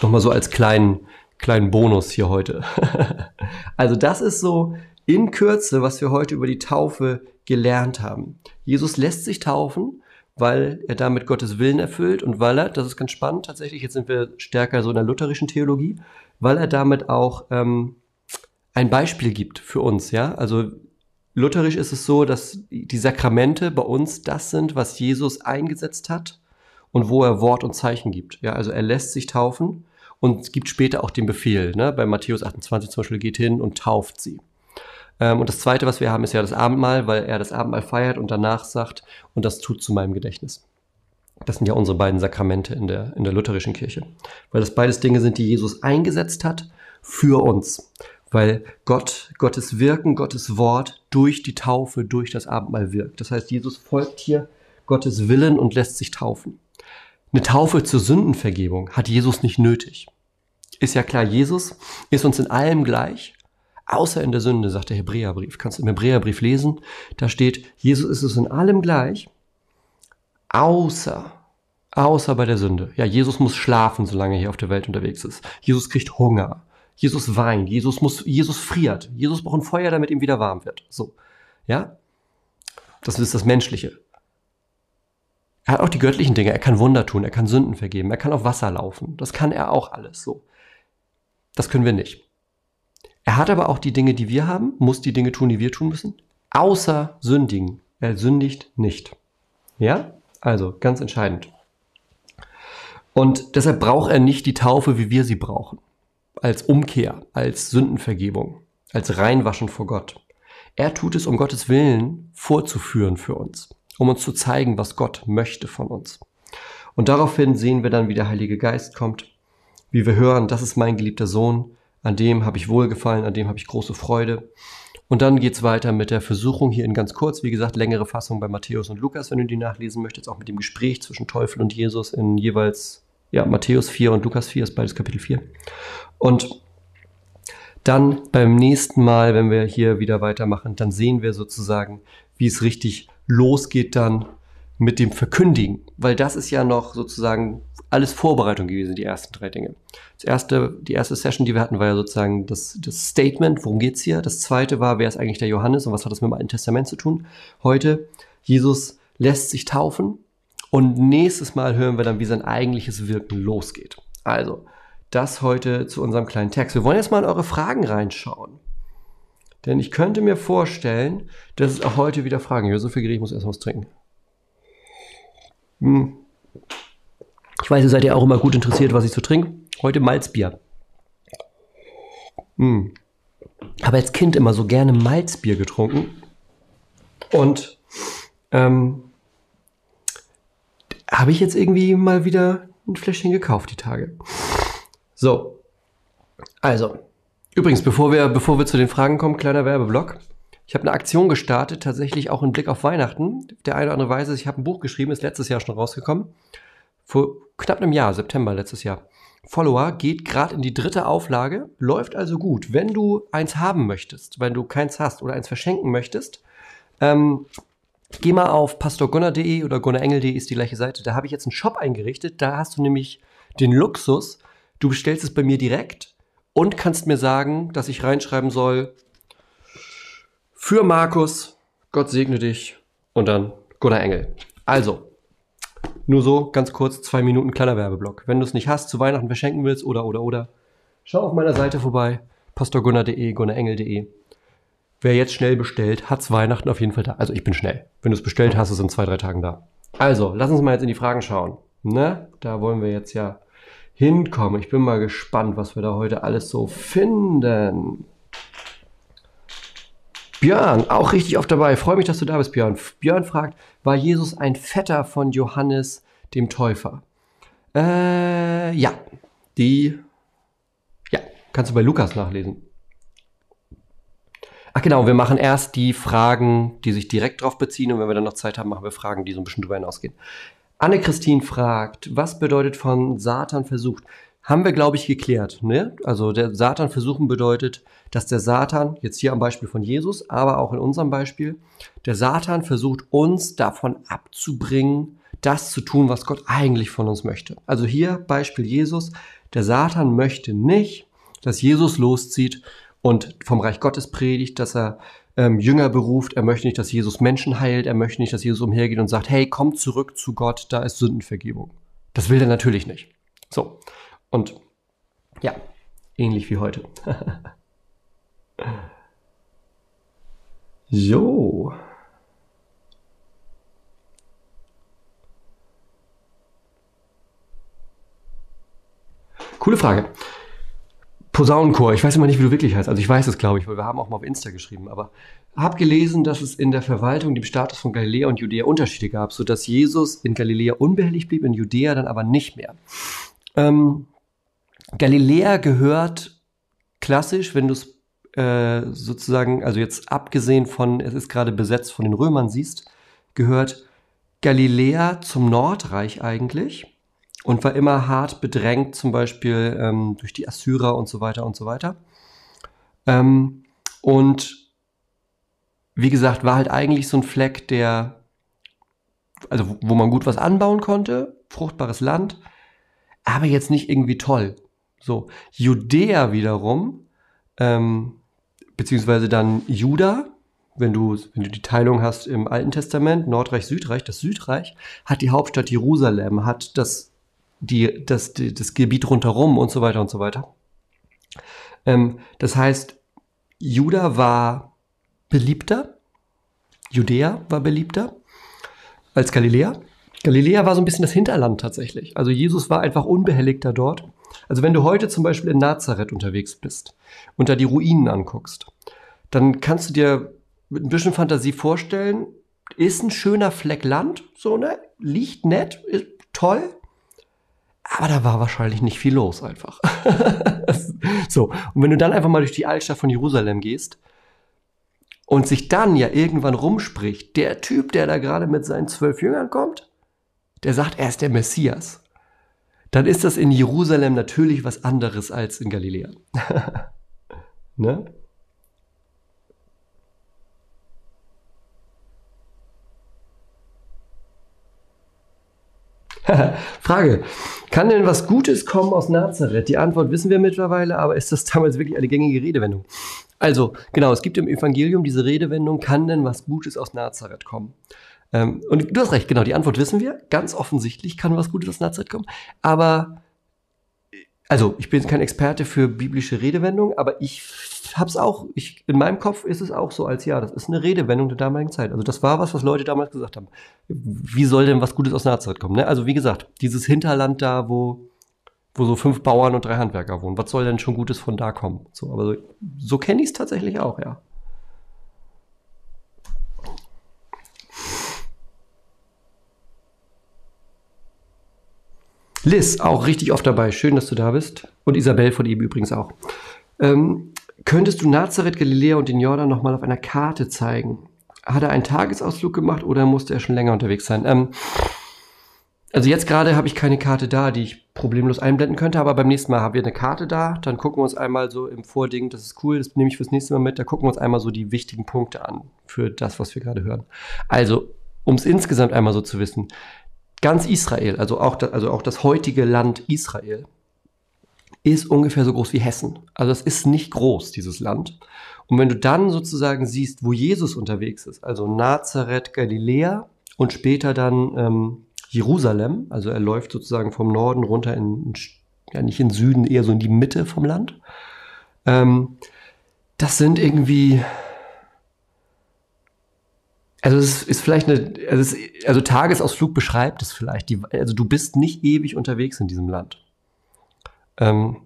nochmal so als kleinen, kleinen Bonus hier heute. also, das ist so in Kürze, was wir heute über die Taufe gelernt haben. Jesus lässt sich taufen, weil er damit Gottes Willen erfüllt und weil er, das ist ganz spannend tatsächlich, jetzt sind wir stärker so in der lutherischen Theologie, weil er damit auch ähm, ein Beispiel gibt für uns, ja. Also lutherisch ist es so, dass die Sakramente bei uns das sind, was Jesus eingesetzt hat und wo er Wort und Zeichen gibt. Ja, also er lässt sich taufen und gibt später auch den Befehl. Ne? Bei Matthäus 28 zum Beispiel geht hin und tauft sie. Ähm, und das Zweite, was wir haben, ist ja das Abendmahl, weil er das Abendmahl feiert und danach sagt, und das tut zu meinem Gedächtnis. Das sind ja unsere beiden Sakramente in der, in der lutherischen Kirche. Weil das beides Dinge sind, die Jesus eingesetzt hat für uns. Weil Gott, Gottes Wirken, Gottes Wort durch die Taufe, durch das Abendmahl wirkt. Das heißt, Jesus folgt hier Gottes Willen und lässt sich taufen. Eine Taufe zur Sündenvergebung hat Jesus nicht nötig. Ist ja klar, Jesus ist uns in allem gleich außer in der Sünde, sagt der Hebräerbrief. Kannst du im Hebräerbrief lesen, da steht, Jesus ist es in allem gleich, außer, außer bei der Sünde. Ja, Jesus muss schlafen, solange er hier auf der Welt unterwegs ist. Jesus kriegt Hunger. Jesus weint. Jesus muss, Jesus friert. Jesus braucht ein Feuer, damit ihm wieder warm wird. So. Ja? Das ist das Menschliche. Er hat auch die göttlichen Dinge. Er kann Wunder tun. Er kann Sünden vergeben. Er kann auf Wasser laufen. Das kann er auch alles. So. Das können wir nicht. Er hat aber auch die Dinge, die wir haben, muss die Dinge tun, die wir tun müssen, außer sündigen. Er sündigt nicht. Ja? Also ganz entscheidend. Und deshalb braucht er nicht die Taufe, wie wir sie brauchen. Als Umkehr, als Sündenvergebung, als Reinwaschen vor Gott. Er tut es, um Gottes Willen vorzuführen für uns, um uns zu zeigen, was Gott möchte von uns. Und daraufhin sehen wir dann, wie der Heilige Geist kommt, wie wir hören, das ist mein geliebter Sohn, an dem habe ich Wohlgefallen, an dem habe ich große Freude. Und dann geht's weiter mit der Versuchung hier in ganz kurz, wie gesagt, längere Fassung bei Matthäus und Lukas, wenn du die nachlesen möchtest, auch mit dem Gespräch zwischen Teufel und Jesus in jeweils ja, Matthäus 4 und Lukas 4, ist beides Kapitel 4. Und Dann beim nächsten Mal, wenn wir hier wieder weitermachen, dann sehen wir sozusagen, wie es richtig losgeht dann mit dem Verkündigen, weil das ist ja noch sozusagen alles Vorbereitung gewesen, die ersten drei Dinge. Das erste, die erste Session, die wir hatten, war ja sozusagen das, das Statement, worum geht's hier? Das zweite war, wer ist eigentlich der Johannes und was hat das mit dem Alten Testament zu tun? Heute, Jesus lässt sich taufen und nächstes Mal hören wir dann, wie sein eigentliches Wirken losgeht. Also, das heute zu unserem kleinen Text. Wir wollen jetzt mal in eure Fragen reinschauen. Denn ich könnte mir vorstellen, dass es auch heute wieder Fragen gibt. So viel Gericht, ich muss erst was trinken. Hm. Ich weiß, ihr seid ja auch immer gut interessiert, was ich so trinke. Heute Malzbier. Hm. Habe als Kind immer so gerne Malzbier getrunken. Und ähm, habe ich jetzt irgendwie mal wieder ein Fläschchen gekauft die Tage. So. Also. Übrigens, bevor wir, bevor wir zu den Fragen kommen, kleiner Werbeblock. Ich habe eine Aktion gestartet, tatsächlich auch im Blick auf Weihnachten. Der eine oder andere weiß es, ich habe ein Buch geschrieben, ist letztes Jahr schon rausgekommen. Vor knapp einem Jahr, September letztes Jahr. Follower geht gerade in die dritte Auflage, läuft also gut. Wenn du eins haben möchtest, wenn du keins hast oder eins verschenken möchtest, ähm, geh mal auf pastorgunnar.de oder gunnerengel.de ist die gleiche Seite. Da habe ich jetzt einen Shop eingerichtet. Da hast du nämlich den Luxus, du bestellst es bei mir direkt und kannst mir sagen, dass ich reinschreiben soll, für Markus, Gott segne dich und dann Gunnar Engel. Also, nur so, ganz kurz, zwei Minuten kleiner Werbeblock. Wenn du es nicht hast, zu Weihnachten verschenken willst oder, oder, oder, schau auf meiner Seite vorbei, pastorgunnar.de, gunnarengel.de. Wer jetzt schnell bestellt, hat's Weihnachten auf jeden Fall da. Also ich bin schnell. Wenn du es bestellt hast, ist es in zwei, drei Tagen da. Also, lass uns mal jetzt in die Fragen schauen. Ne? Da wollen wir jetzt ja hinkommen. Ich bin mal gespannt, was wir da heute alles so finden. Björn, auch richtig oft dabei. Freue mich, dass du da bist, Björn. Björn fragt, war Jesus ein Vetter von Johannes dem Täufer? Äh, ja. Die, ja, kannst du bei Lukas nachlesen. Ach genau, wir machen erst die Fragen, die sich direkt darauf beziehen und wenn wir dann noch Zeit haben, machen wir Fragen, die so ein bisschen drüber hinausgehen. Anne-Christine fragt, was bedeutet von Satan versucht? Haben wir, glaube ich, geklärt. Ne? Also der Satan versuchen bedeutet, dass der Satan, jetzt hier am Beispiel von Jesus, aber auch in unserem Beispiel, der Satan versucht uns davon abzubringen, das zu tun, was Gott eigentlich von uns möchte. Also hier Beispiel Jesus, der Satan möchte nicht, dass Jesus loszieht und vom Reich Gottes predigt, dass er ähm, Jünger beruft, er möchte nicht, dass Jesus Menschen heilt, er möchte nicht, dass Jesus umhergeht und sagt, hey, komm zurück zu Gott, da ist Sündenvergebung. Das will er natürlich nicht. So, und ja, ähnlich wie heute. so. Coole Frage. Posaunenchor, ich weiß immer nicht, wie du wirklich heißt. Also ich weiß es, glaube ich, weil wir haben auch mal auf Insta geschrieben, aber habe gelesen, dass es in der Verwaltung, dem Status von Galiläa und Judäa Unterschiede gab, sodass Jesus in Galiläa unbehelligt blieb, in Judäa dann aber nicht mehr. Ähm, Galiläa gehört klassisch, wenn du es äh, sozusagen, also jetzt abgesehen von, es ist gerade besetzt von den Römern siehst, gehört Galiläa zum Nordreich eigentlich und war immer hart bedrängt, zum Beispiel ähm, durch die Assyrer und so weiter und so weiter. Ähm, und wie gesagt, war halt eigentlich so ein Fleck, der, also wo man gut was anbauen konnte, fruchtbares Land, aber jetzt nicht irgendwie toll. So, Judäa wiederum, ähm, beziehungsweise dann Juda, wenn du, wenn du die Teilung hast im Alten Testament, Nordreich, Südreich, das Südreich hat die Hauptstadt Jerusalem, hat das, die, das, die, das Gebiet rundherum und so weiter und so weiter. Ähm, das heißt, Juda war beliebter, Judäa war beliebter als Galiläa. Galiläa war so ein bisschen das Hinterland tatsächlich. Also Jesus war einfach unbehelligter dort. Also wenn du heute zum Beispiel in Nazareth unterwegs bist und da die Ruinen anguckst, dann kannst du dir mit ein bisschen Fantasie vorstellen, ist ein schöner Fleck Land, so, ne? Liegt nett, ist toll. Aber da war wahrscheinlich nicht viel los einfach. so. Und wenn du dann einfach mal durch die Altstadt von Jerusalem gehst und sich dann ja irgendwann rumspricht, der Typ, der da gerade mit seinen zwölf Jüngern kommt, der sagt, er ist der Messias dann ist das in Jerusalem natürlich was anderes als in Galiläa. Ne? Frage. Kann denn was Gutes kommen aus Nazareth? Die Antwort wissen wir mittlerweile, aber ist das damals wirklich eine gängige Redewendung? Also, genau, es gibt im Evangelium diese Redewendung, kann denn was Gutes aus Nazareth kommen? Ähm, und du hast recht, genau, die Antwort wissen wir. Ganz offensichtlich kann was Gutes aus Nazareth kommen. Aber, also, ich bin kein Experte für biblische Redewendungen, aber ich hab's auch, ich, in meinem Kopf ist es auch so als ja, das ist eine Redewendung der damaligen Zeit. Also das war was, was Leute damals gesagt haben. Wie soll denn was Gutes aus Nazareth kommen? Ne? Also wie gesagt, dieses Hinterland da, wo, wo so fünf Bauern und drei Handwerker wohnen, was soll denn schon Gutes von da kommen? So, aber so, so kenne ich es tatsächlich auch, ja. Liz, auch richtig oft dabei. Schön, dass du da bist. Und Isabel von ihm übrigens auch. Ähm, Könntest du Nazareth, Galiläa und den Jordan nochmal auf einer Karte zeigen? Hat er einen Tagesausflug gemacht oder musste er schon länger unterwegs sein? Ähm, also jetzt gerade habe ich keine Karte da, die ich problemlos einblenden könnte, aber beim nächsten Mal haben wir eine Karte da. Dann gucken wir uns einmal so im Vording, das ist cool, das nehme ich fürs nächste Mal mit. Da gucken wir uns einmal so die wichtigen Punkte an für das, was wir gerade hören. Also, um es insgesamt einmal so zu wissen, ganz Israel, also auch, das, also auch das heutige Land Israel, ist ungefähr so groß wie Hessen. Also es ist nicht groß, dieses Land. Und wenn du dann sozusagen siehst, wo Jesus unterwegs ist, also Nazareth, Galiläa und später dann ähm, Jerusalem, also er läuft sozusagen vom Norden runter in, ja nicht in Süden, eher so in die Mitte vom Land. Ähm, das sind irgendwie, also es ist vielleicht eine, also, es, also Tagesausflug beschreibt es vielleicht. Die, also du bist nicht ewig unterwegs in diesem Land. Ähm,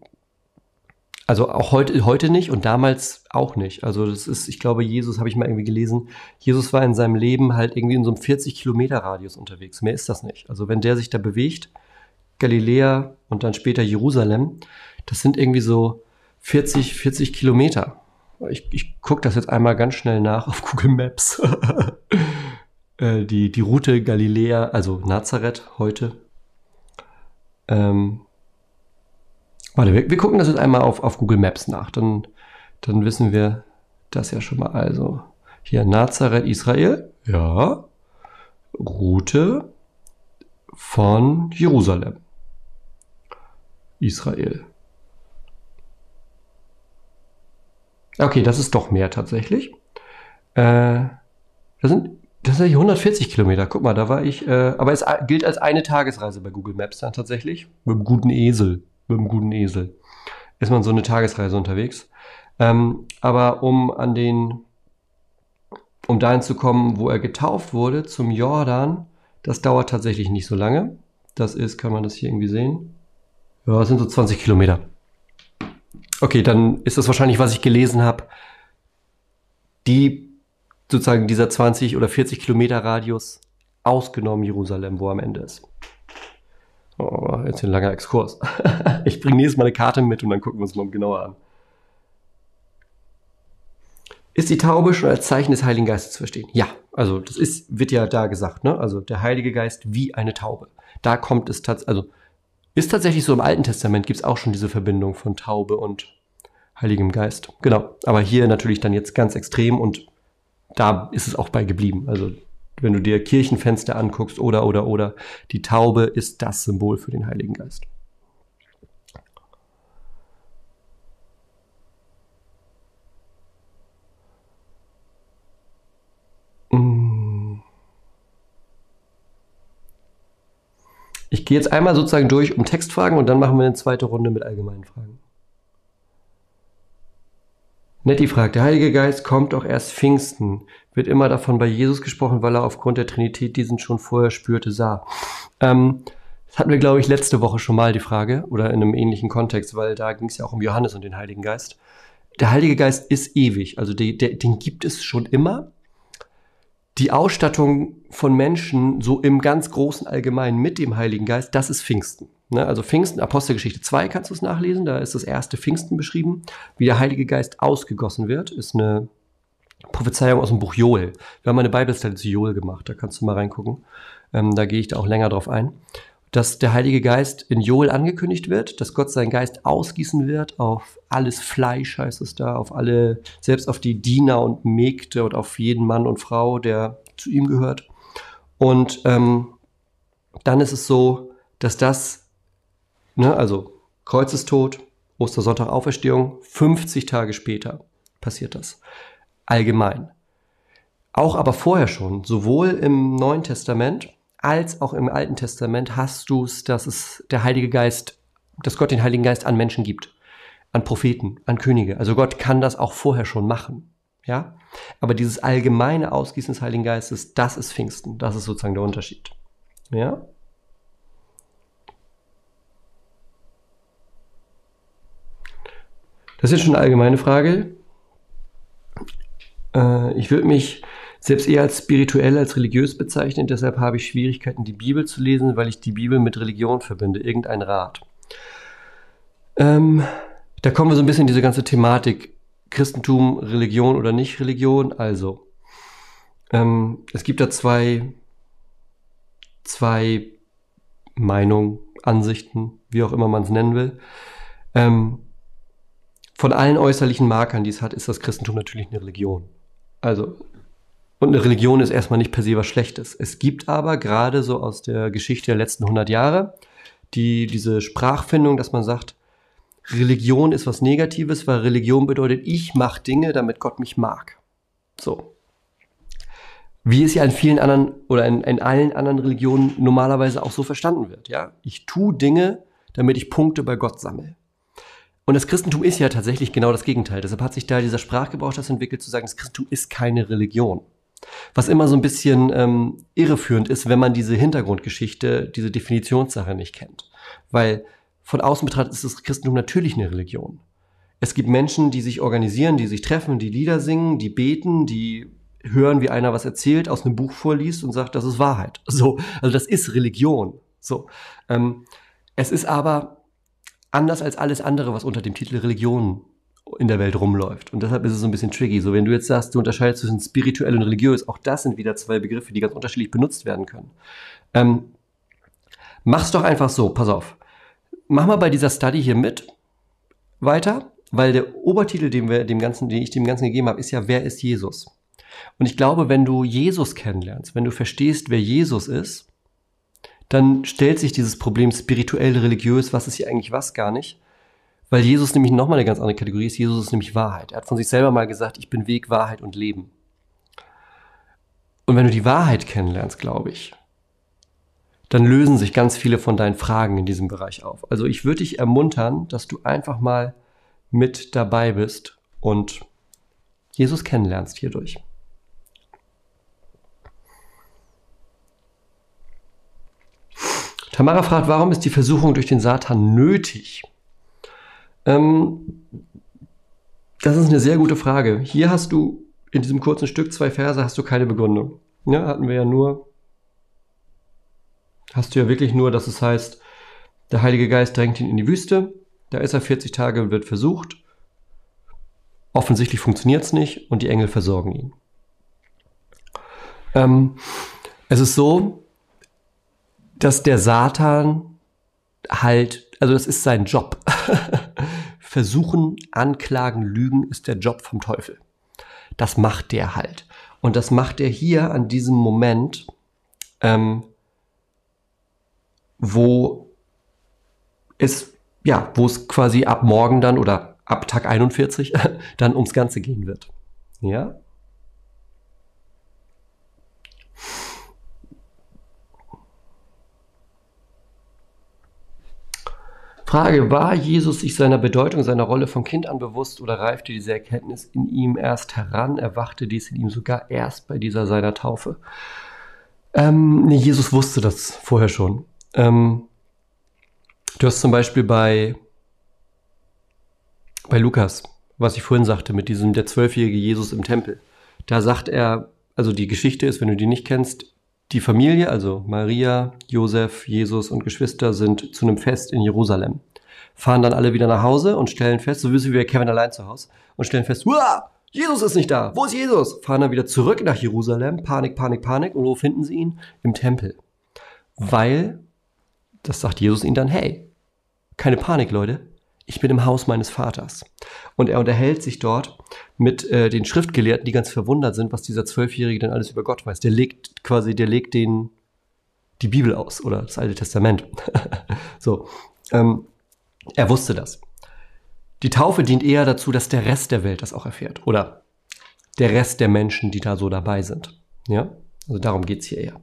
also auch heute, heute nicht und damals auch nicht. Also das ist, ich glaube, Jesus, habe ich mal irgendwie gelesen, Jesus war in seinem Leben halt irgendwie in so einem 40 Kilometer Radius unterwegs. Mehr ist das nicht. Also wenn der sich da bewegt, Galiläa und dann später Jerusalem, das sind irgendwie so 40, 40 Kilometer. Ich, ich gucke das jetzt einmal ganz schnell nach auf Google Maps. Äh, die, die Route Galiläa, also Nazareth heute. Ähm, Warte, wir, wir gucken das jetzt einmal auf, auf Google Maps nach. Dann, dann wissen wir das ja schon mal. Also hier Nazareth, Israel. Ja. Route von Jerusalem. Israel. Okay, das ist doch mehr tatsächlich. Äh, das sind sind 140 Kilometer. Guck mal, da war ich. Äh, aber es gilt als eine Tagesreise bei Google Maps dann tatsächlich. Mit einem guten Esel mit einem guten Esel. Ist man so eine Tagesreise unterwegs. Ähm, aber um an den, um dahin zu kommen, wo er getauft wurde, zum Jordan, das dauert tatsächlich nicht so lange. Das ist, kann man das hier irgendwie sehen? Ja, das sind so 20 Kilometer. Okay, dann ist das wahrscheinlich, was ich gelesen habe, die sozusagen dieser 20 oder 40 Kilometer Radius ausgenommen Jerusalem, wo am Ende ist. Oh, jetzt ein langer Exkurs. ich bringe nächstes Mal eine Karte mit und dann gucken wir uns mal genauer an. Ist die Taube schon als Zeichen des Heiligen Geistes zu verstehen? Ja, also das ist, wird ja da gesagt, ne? Also der Heilige Geist wie eine Taube. Da kommt es tatsächlich, also ist tatsächlich so im Alten Testament gibt es auch schon diese Verbindung von Taube und Heiligem Geist. Genau. Aber hier natürlich dann jetzt ganz extrem und da ist es auch bei geblieben. Also wenn du dir Kirchenfenster anguckst oder, oder, oder, die Taube ist das Symbol für den Heiligen Geist. Ich gehe jetzt einmal sozusagen durch um Textfragen und dann machen wir eine zweite Runde mit allgemeinen Fragen. Netti fragt, der Heilige Geist kommt auch erst Pfingsten. Wird immer davon bei Jesus gesprochen, weil er aufgrund der Trinität diesen schon vorher spürte, sah. Ähm, das hatten wir, glaube ich, letzte Woche schon mal die Frage oder in einem ähnlichen Kontext, weil da ging es ja auch um Johannes und den Heiligen Geist. Der Heilige Geist ist ewig, also die, der, den gibt es schon immer. Die Ausstattung von Menschen so im ganz großen Allgemeinen mit dem Heiligen Geist, das ist Pfingsten. Ne? Also Pfingsten, Apostelgeschichte 2 kannst du es nachlesen, da ist das erste Pfingsten beschrieben. Wie der Heilige Geist ausgegossen wird, ist eine Prophezeiung aus dem Buch Joel. Wir haben eine Bibelstelle zu Joel gemacht, da kannst du mal reingucken. Ähm, da gehe ich da auch länger drauf ein. dass der Heilige Geist in Joel angekündigt wird, dass Gott seinen Geist ausgießen wird auf alles Fleisch, heißt es da, auf alle, selbst auf die Diener und Mägde und auf jeden Mann und Frau, der zu ihm gehört. Und ähm, dann ist es so, dass das, ne, also Kreuzestod, Ostersonntag Auferstehung, 50 Tage später passiert das. Allgemein. Auch aber vorher schon, sowohl im Neuen Testament als auch im Alten Testament hast du es, dass es der Heilige Geist, dass Gott den Heiligen Geist an Menschen gibt, an Propheten, an Könige. Also Gott kann das auch vorher schon machen. Ja? Aber dieses allgemeine Ausgießen des Heiligen Geistes, das ist Pfingsten. Das ist sozusagen der Unterschied. Ja? Das ist schon eine allgemeine Frage. Äh, ich würde mich selbst eher als spirituell als religiös bezeichnen. Deshalb habe ich Schwierigkeiten, die Bibel zu lesen, weil ich die Bibel mit Religion verbinde. Irgendein Rat. Ähm, da kommen wir so ein bisschen in diese ganze Thematik Christentum, Religion oder nicht Religion. Also, ähm, es gibt da zwei, zwei Meinungen, Ansichten, wie auch immer man es nennen will. Ähm, von allen äußerlichen Markern, die es hat, ist das Christentum natürlich eine Religion. Also und eine Religion ist erstmal nicht per se was Schlechtes. Es gibt aber gerade so aus der Geschichte der letzten 100 Jahre die, diese Sprachfindung, dass man sagt, Religion ist was Negatives, weil Religion bedeutet, ich mache Dinge, damit Gott mich mag. So. Wie es ja in vielen anderen oder in, in allen anderen Religionen normalerweise auch so verstanden wird. Ja, ich tue Dinge, damit ich Punkte bei Gott sammle. Und das Christentum ist ja tatsächlich genau das Gegenteil. Deshalb hat sich da dieser Sprachgebrauch das entwickelt, zu sagen, das Christentum ist keine Religion. Was immer so ein bisschen ähm, irreführend ist, wenn man diese Hintergrundgeschichte, diese Definitionssache nicht kennt. Weil von außen betrachtet ist das Christentum natürlich eine Religion. Es gibt Menschen, die sich organisieren, die sich treffen, die Lieder singen, die beten, die hören, wie einer was erzählt, aus einem Buch vorliest und sagt, das ist Wahrheit. So, also das ist Religion. So, ähm, es ist aber anders als alles andere, was unter dem Titel Religion in der Welt rumläuft. Und deshalb ist es so ein bisschen tricky. So, wenn du jetzt sagst, du unterscheidest zwischen spirituell und religiös, auch das sind wieder zwei Begriffe, die ganz unterschiedlich benutzt werden können. Ähm, mach's doch einfach so, pass auf. Mach mal bei dieser Study hier mit weiter, weil der Obertitel, den, wir dem Ganzen, den ich dem Ganzen gegeben habe, ist ja, wer ist Jesus? Und ich glaube, wenn du Jesus kennenlernst, wenn du verstehst, wer Jesus ist, dann stellt sich dieses Problem spirituell, religiös, was ist hier eigentlich was gar nicht, weil Jesus nämlich nochmal eine ganz andere Kategorie ist. Jesus ist nämlich Wahrheit. Er hat von sich selber mal gesagt, ich bin Weg, Wahrheit und Leben. Und wenn du die Wahrheit kennenlernst, glaube ich, dann lösen sich ganz viele von deinen Fragen in diesem Bereich auf. Also ich würde dich ermuntern, dass du einfach mal mit dabei bist und Jesus kennenlernst hierdurch. Tamara fragt, warum ist die Versuchung durch den Satan nötig? Ähm, das ist eine sehr gute Frage. Hier hast du in diesem kurzen Stück zwei Verse hast du keine Begründung. Ja, hatten wir ja nur, hast du ja wirklich nur, dass es heißt, der Heilige Geist drängt ihn in die Wüste, da ist er 40 Tage und wird versucht. Offensichtlich funktioniert es nicht und die Engel versorgen ihn. Ähm, es ist so, dass der Satan halt, also das ist sein Job. Versuchen, Anklagen, Lügen ist der Job vom Teufel. Das macht der halt. Und das macht er hier an diesem Moment, ähm, wo es, ja, wo es quasi ab morgen dann oder ab Tag 41 dann ums Ganze gehen wird. Ja? Frage, war Jesus sich seiner Bedeutung, seiner Rolle von Kind an bewusst oder reifte diese Erkenntnis in ihm erst heran, erwachte dies in ihm sogar erst bei dieser seiner Taufe? Ähm, nee, Jesus wusste das vorher schon. Ähm, du hast zum Beispiel bei, bei Lukas, was ich vorhin sagte, mit diesem der zwölfjährige Jesus im Tempel. Da sagt er, also die Geschichte ist, wenn du die nicht kennst, die Familie, also Maria, Josef, Jesus und Geschwister, sind zu einem Fest in Jerusalem. Fahren dann alle wieder nach Hause und stellen fest, so wie wir Kevin allein zu Hause, und stellen fest, Uah, Jesus ist nicht da. Wo ist Jesus? Fahren dann wieder zurück nach Jerusalem. Panik, Panik, Panik. Und wo finden sie ihn? Im Tempel. Weil das sagt Jesus ihnen dann, hey, keine Panik, Leute, ich bin im Haus meines Vaters. Und er unterhält sich dort mit äh, den Schriftgelehrten, die ganz verwundert sind, was dieser Zwölfjährige denn alles über Gott weiß. Der legt quasi, der legt den die Bibel aus oder das Alte Testament. so, ähm, er wusste das. Die Taufe dient eher dazu, dass der Rest der Welt das auch erfährt oder der Rest der Menschen, die da so dabei sind. Ja, also darum geht's hier eher.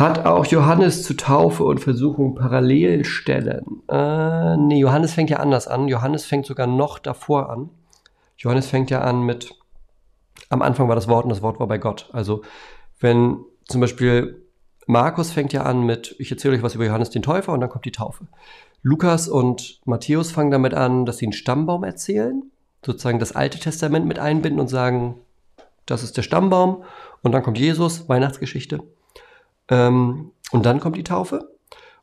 Hat auch Johannes zu Taufe und Versuchung Parallelstellen? Äh, nee, Johannes fängt ja anders an. Johannes fängt sogar noch davor an. Johannes fängt ja an mit, am Anfang war das Wort und das Wort war bei Gott. Also wenn zum Beispiel Markus fängt ja an mit, ich erzähle euch was über Johannes den Täufer und dann kommt die Taufe. Lukas und Matthäus fangen damit an, dass sie einen Stammbaum erzählen, sozusagen das Alte Testament mit einbinden und sagen, das ist der Stammbaum und dann kommt Jesus, Weihnachtsgeschichte. Ähm, und dann kommt die Taufe.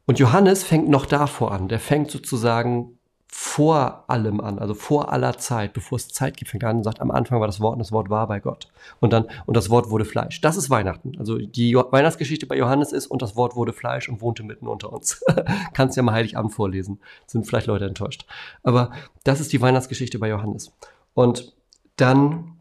Und Johannes fängt noch davor an. Der fängt sozusagen vor allem an, also vor aller Zeit, bevor es Zeit gibt, fängt an und sagt, am Anfang war das Wort und das Wort war bei Gott. Und dann, und das Wort wurde Fleisch. Das ist Weihnachten. Also die jo Weihnachtsgeschichte bei Johannes ist, und das Wort wurde Fleisch und wohnte mitten unter uns. Kannst ja mal Heiligabend vorlesen. Sind vielleicht Leute enttäuscht. Aber das ist die Weihnachtsgeschichte bei Johannes. Und dann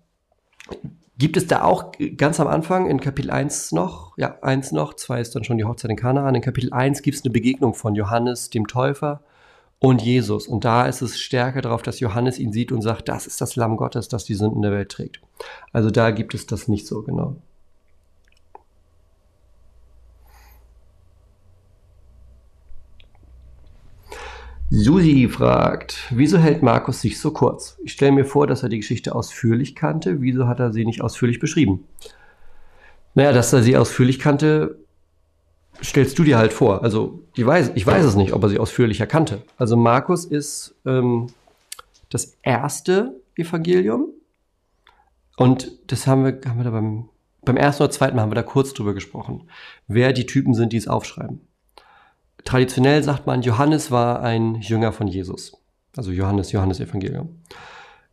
Gibt es da auch ganz am Anfang in Kapitel 1 noch, ja, 1 noch, 2 ist dann schon die Hochzeit in Kanaan, in Kapitel 1 gibt es eine Begegnung von Johannes, dem Täufer, und Jesus. Und da ist es stärker darauf, dass Johannes ihn sieht und sagt, das ist das Lamm Gottes, das die Sünden der Welt trägt. Also da gibt es das nicht so genau. Susi fragt, wieso hält Markus sich so kurz? Ich stelle mir vor, dass er die Geschichte ausführlich kannte. Wieso hat er sie nicht ausführlich beschrieben? Naja, dass er sie ausführlich kannte, stellst du dir halt vor. Also ich weiß, ich weiß es nicht, ob er sie ausführlicher kannte. Also Markus ist ähm, das erste Evangelium. Und das haben wir, haben wir da beim, beim ersten oder zweiten Mal haben wir da kurz drüber gesprochen, wer die Typen sind, die es aufschreiben traditionell sagt man, Johannes war ein Jünger von Jesus. Also Johannes, Johannes Evangelium.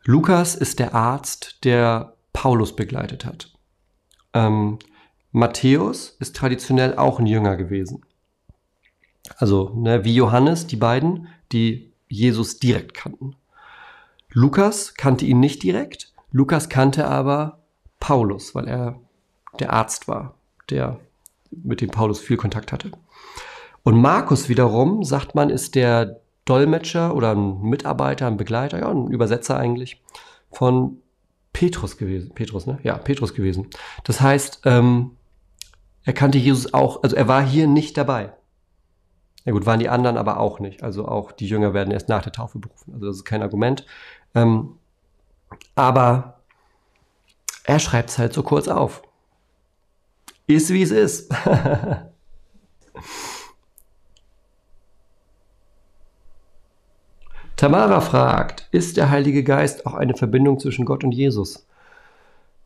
Lukas ist der Arzt, der Paulus begleitet hat. Ähm, Matthäus ist traditionell auch ein Jünger gewesen. Also ne, wie Johannes, die beiden, die Jesus direkt kannten. Lukas kannte ihn nicht direkt. Lukas kannte aber Paulus, weil er der Arzt war, der mit dem Paulus viel Kontakt hatte. Und Markus wiederum, sagt man, ist der Dolmetscher oder ein Mitarbeiter, ein Begleiter, ja, ein Übersetzer eigentlich von Petrus gewesen. Petrus, ne? Ja, Petrus gewesen. Das heißt, ähm, er kannte Jesus auch, also er war hier nicht dabei. Ja gut, waren die anderen aber auch nicht. Also auch die Jünger werden erst nach der Taufe berufen. Also das ist kein Argument. Ähm, aber er schreibt es halt so kurz auf. Ist wie es ist. Tamara fragt, ist der Heilige Geist auch eine Verbindung zwischen Gott und Jesus?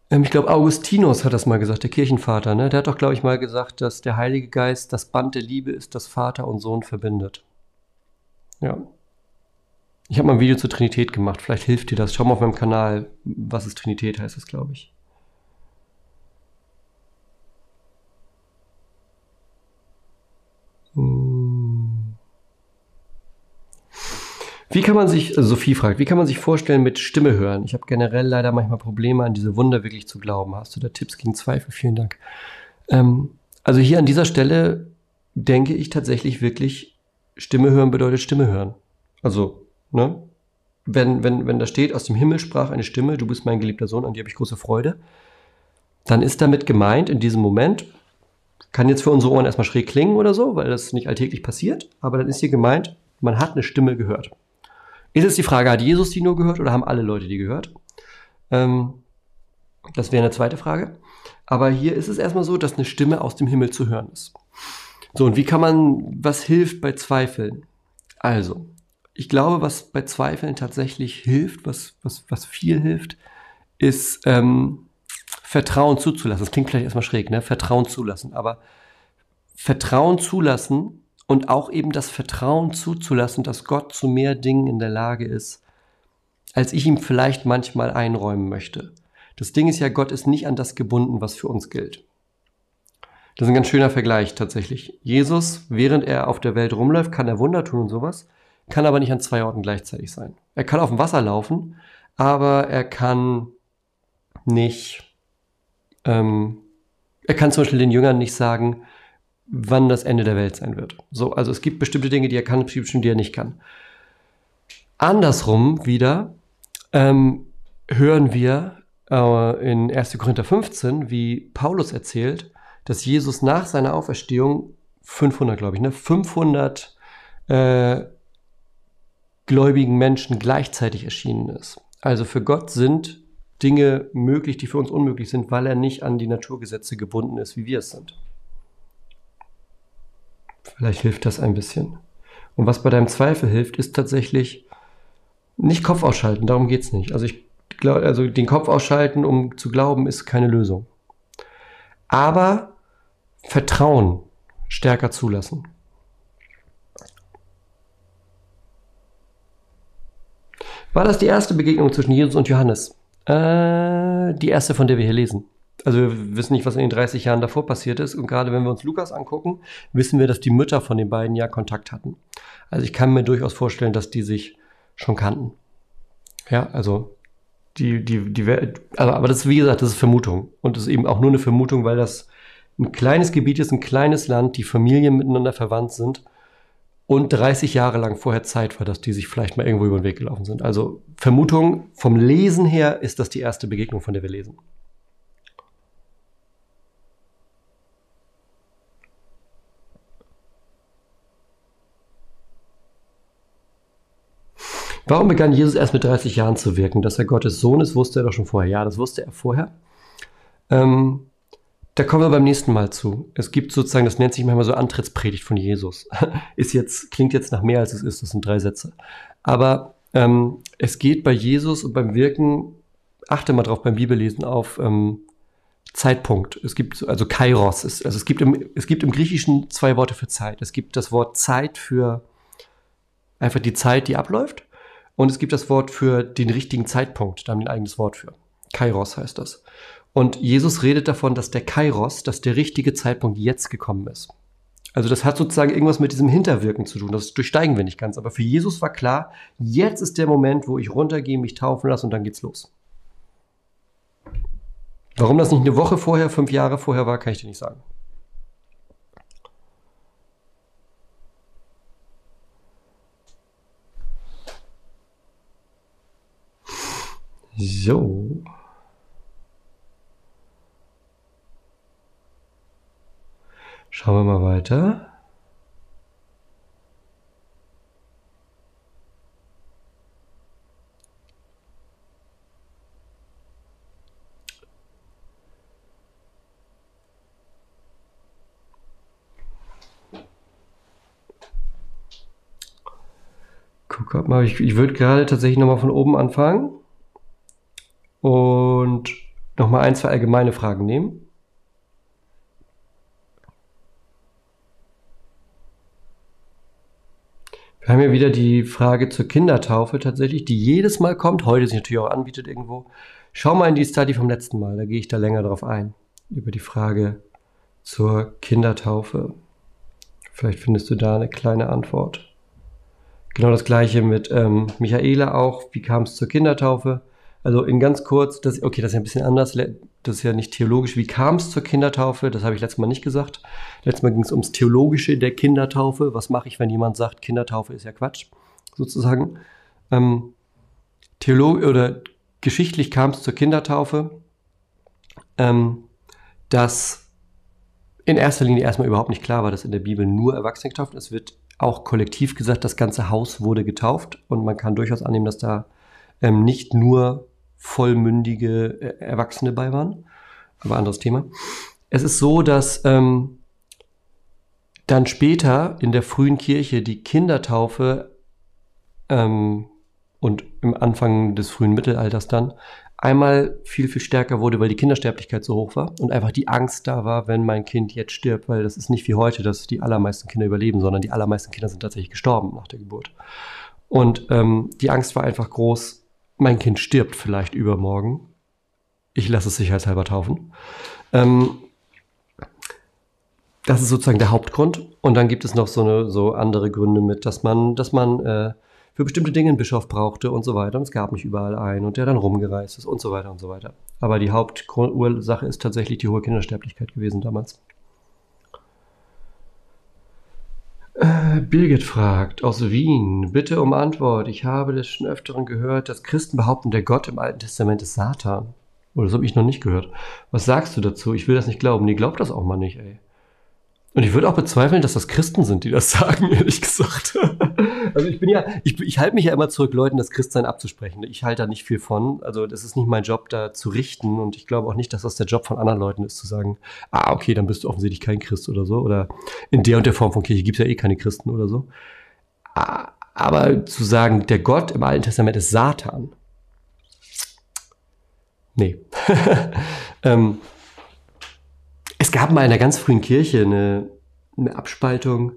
Ähm, ich glaube, Augustinus hat das mal gesagt, der Kirchenvater. Ne? Der hat doch, glaube ich, mal gesagt, dass der Heilige Geist das Band der Liebe ist, das Vater und Sohn verbindet. Ja. Ich habe mal ein Video zur Trinität gemacht. Vielleicht hilft dir das. Schau mal auf meinem Kanal, was ist Trinität, heißt es, glaube ich. Wie kann man sich, also Sophie fragt, wie kann man sich vorstellen mit Stimme hören? Ich habe generell leider manchmal Probleme, an diese Wunder wirklich zu glauben. Hast du da Tipps gegen Zweifel? Vielen Dank. Ähm, also hier an dieser Stelle denke ich tatsächlich wirklich, Stimme hören bedeutet Stimme hören. Also, ne? Wenn, wenn, wenn da steht, aus dem Himmel sprach eine Stimme, du bist mein geliebter Sohn, an dir habe ich große Freude, dann ist damit gemeint, in diesem Moment, kann jetzt für unsere Ohren erstmal schräg klingen oder so, weil das nicht alltäglich passiert, aber dann ist hier gemeint, man hat eine Stimme gehört. Ist jetzt die Frage, hat Jesus die nur gehört oder haben alle Leute die gehört? Ähm, das wäre eine zweite Frage. Aber hier ist es erstmal so, dass eine Stimme aus dem Himmel zu hören ist. So, und wie kann man, was hilft bei Zweifeln? Also, ich glaube, was bei Zweifeln tatsächlich hilft, was, was, was viel hilft, ist ähm, Vertrauen zuzulassen. Das klingt vielleicht erstmal schräg, ne? Vertrauen zulassen. Aber Vertrauen zulassen und auch eben das Vertrauen zuzulassen, dass Gott zu mehr Dingen in der Lage ist, als ich ihm vielleicht manchmal einräumen möchte. Das Ding ist ja, Gott ist nicht an das gebunden, was für uns gilt. Das ist ein ganz schöner Vergleich tatsächlich. Jesus, während er auf der Welt rumläuft, kann er Wunder tun und sowas, kann aber nicht an zwei Orten gleichzeitig sein. Er kann auf dem Wasser laufen, aber er kann nicht, ähm, er kann zum Beispiel den Jüngern nicht sagen, wann das Ende der Welt sein wird. So, also es gibt bestimmte Dinge, die er kann, bestimmte, die er nicht kann. Andersrum wieder ähm, hören wir äh, in 1. Korinther 15, wie Paulus erzählt, dass Jesus nach seiner Auferstehung 500, glaube ich, ne, 500 äh, gläubigen Menschen gleichzeitig erschienen ist. Also für Gott sind Dinge möglich, die für uns unmöglich sind, weil er nicht an die Naturgesetze gebunden ist, wie wir es sind. Vielleicht hilft das ein bisschen. Und was bei deinem Zweifel hilft, ist tatsächlich nicht Kopf ausschalten, darum geht es nicht. Also ich also den Kopf ausschalten, um zu glauben, ist keine Lösung. Aber Vertrauen stärker zulassen. War das die erste Begegnung zwischen Jesus und Johannes? Äh, die erste, von der wir hier lesen. Also wir wissen nicht, was in den 30 Jahren davor passiert ist. Und gerade wenn wir uns Lukas angucken, wissen wir, dass die Mütter von den beiden ja Kontakt hatten. Also ich kann mir durchaus vorstellen, dass die sich schon kannten. Ja, also die, die, die, also, aber das ist, wie gesagt, das ist Vermutung. Und das ist eben auch nur eine Vermutung, weil das ein kleines Gebiet ist, ein kleines Land, die Familien miteinander verwandt sind und 30 Jahre lang vorher Zeit war, dass die sich vielleicht mal irgendwo über den Weg gelaufen sind. Also Vermutung vom Lesen her ist das die erste Begegnung, von der wir lesen. Warum begann Jesus erst mit 30 Jahren zu wirken? Dass er Gottes Sohn ist, wusste er doch schon vorher. Ja, das wusste er vorher. Ähm, da kommen wir beim nächsten Mal zu. Es gibt sozusagen, das nennt sich manchmal so Antrittspredigt von Jesus. ist jetzt, klingt jetzt nach mehr als es ist, das sind drei Sätze. Aber ähm, es geht bei Jesus und beim Wirken, achte mal drauf beim Bibellesen auf ähm, Zeitpunkt. Es gibt, also Kairos, ist, also es gibt, im, es gibt im Griechischen zwei Worte für Zeit. Es gibt das Wort Zeit für einfach die Zeit, die abläuft. Und es gibt das Wort für den richtigen Zeitpunkt, da haben wir ein eigenes Wort für. Kairos heißt das. Und Jesus redet davon, dass der Kairos, dass der richtige Zeitpunkt jetzt gekommen ist. Also das hat sozusagen irgendwas mit diesem Hinterwirken zu tun. Das durchsteigen wir nicht ganz. Aber für Jesus war klar, jetzt ist der Moment, wo ich runtergehe, mich taufen lasse und dann geht's los. Warum das nicht eine Woche vorher, fünf Jahre vorher war, kann ich dir nicht sagen. So. Schauen wir mal weiter. Guck mal, ich, ich würde gerade tatsächlich nochmal von oben anfangen und nochmal ein, zwei allgemeine Fragen nehmen. Wir haben ja wieder die Frage zur Kindertaufe tatsächlich, die jedes Mal kommt, heute sich natürlich auch anbietet irgendwo. Schau mal in die Study vom letzten Mal, da gehe ich da länger drauf ein, über die Frage zur Kindertaufe. Vielleicht findest du da eine kleine Antwort. Genau das gleiche mit ähm, Michaela auch. Wie kam es zur Kindertaufe? Also in ganz kurz, das, okay, das ist ja ein bisschen anders, das ist ja nicht theologisch. Wie kam es zur Kindertaufe? Das habe ich letztes Mal nicht gesagt. Letztes Mal ging es ums Theologische der Kindertaufe. Was mache ich, wenn jemand sagt, Kindertaufe ist ja Quatsch, sozusagen. Ähm, Theolog oder geschichtlich kam es zur Kindertaufe, ähm, dass in erster Linie erstmal überhaupt nicht klar war, dass in der Bibel nur Erwachsene getauft. Es wird auch kollektiv gesagt, das ganze Haus wurde getauft und man kann durchaus annehmen, dass da ähm, nicht nur vollmündige äh, Erwachsene bei waren. Aber anderes Thema. Es ist so, dass ähm, dann später in der frühen Kirche die Kindertaufe ähm, und im Anfang des frühen Mittelalters dann einmal viel, viel stärker wurde, weil die Kindersterblichkeit so hoch war und einfach die Angst da war, wenn mein Kind jetzt stirbt, weil das ist nicht wie heute, dass die allermeisten Kinder überleben, sondern die allermeisten Kinder sind tatsächlich gestorben nach der Geburt. Und ähm, die Angst war einfach groß, mein Kind stirbt vielleicht übermorgen. ich lasse es sicherheitshalber taufen. Ähm, das ist sozusagen der Hauptgrund. Und dann gibt es noch so, eine, so andere Gründe mit, dass man, dass man äh, für bestimmte Dinge einen Bischof brauchte und so weiter. Und es gab nicht überall einen und der dann rumgereist ist und so weiter und so weiter. Aber die Hauptursache ist tatsächlich die hohe Kindersterblichkeit gewesen damals. Äh, Birgit fragt aus Wien, bitte um Antwort. Ich habe das schon öfteren gehört, dass Christen behaupten, der Gott im Alten Testament ist Satan. Oder das habe ich noch nicht gehört. Was sagst du dazu? Ich will das nicht glauben. Nee, glaub das auch mal nicht, ey. Und ich würde auch bezweifeln, dass das Christen sind, die das sagen, ehrlich gesagt. Also ich bin ja, ich, ich halte mich ja immer zurück, Leuten das Christsein abzusprechen. Ich halte da nicht viel von. Also das ist nicht mein Job, da zu richten. Und ich glaube auch nicht, dass das der Job von anderen Leuten ist, zu sagen, ah, okay, dann bist du offensichtlich kein Christ oder so. Oder in der und der Form von Kirche gibt es ja eh keine Christen oder so. Aber zu sagen, der Gott im Alten Testament ist Satan. Nee. ähm, es gab mal in der ganz frühen Kirche eine, eine Abspaltung,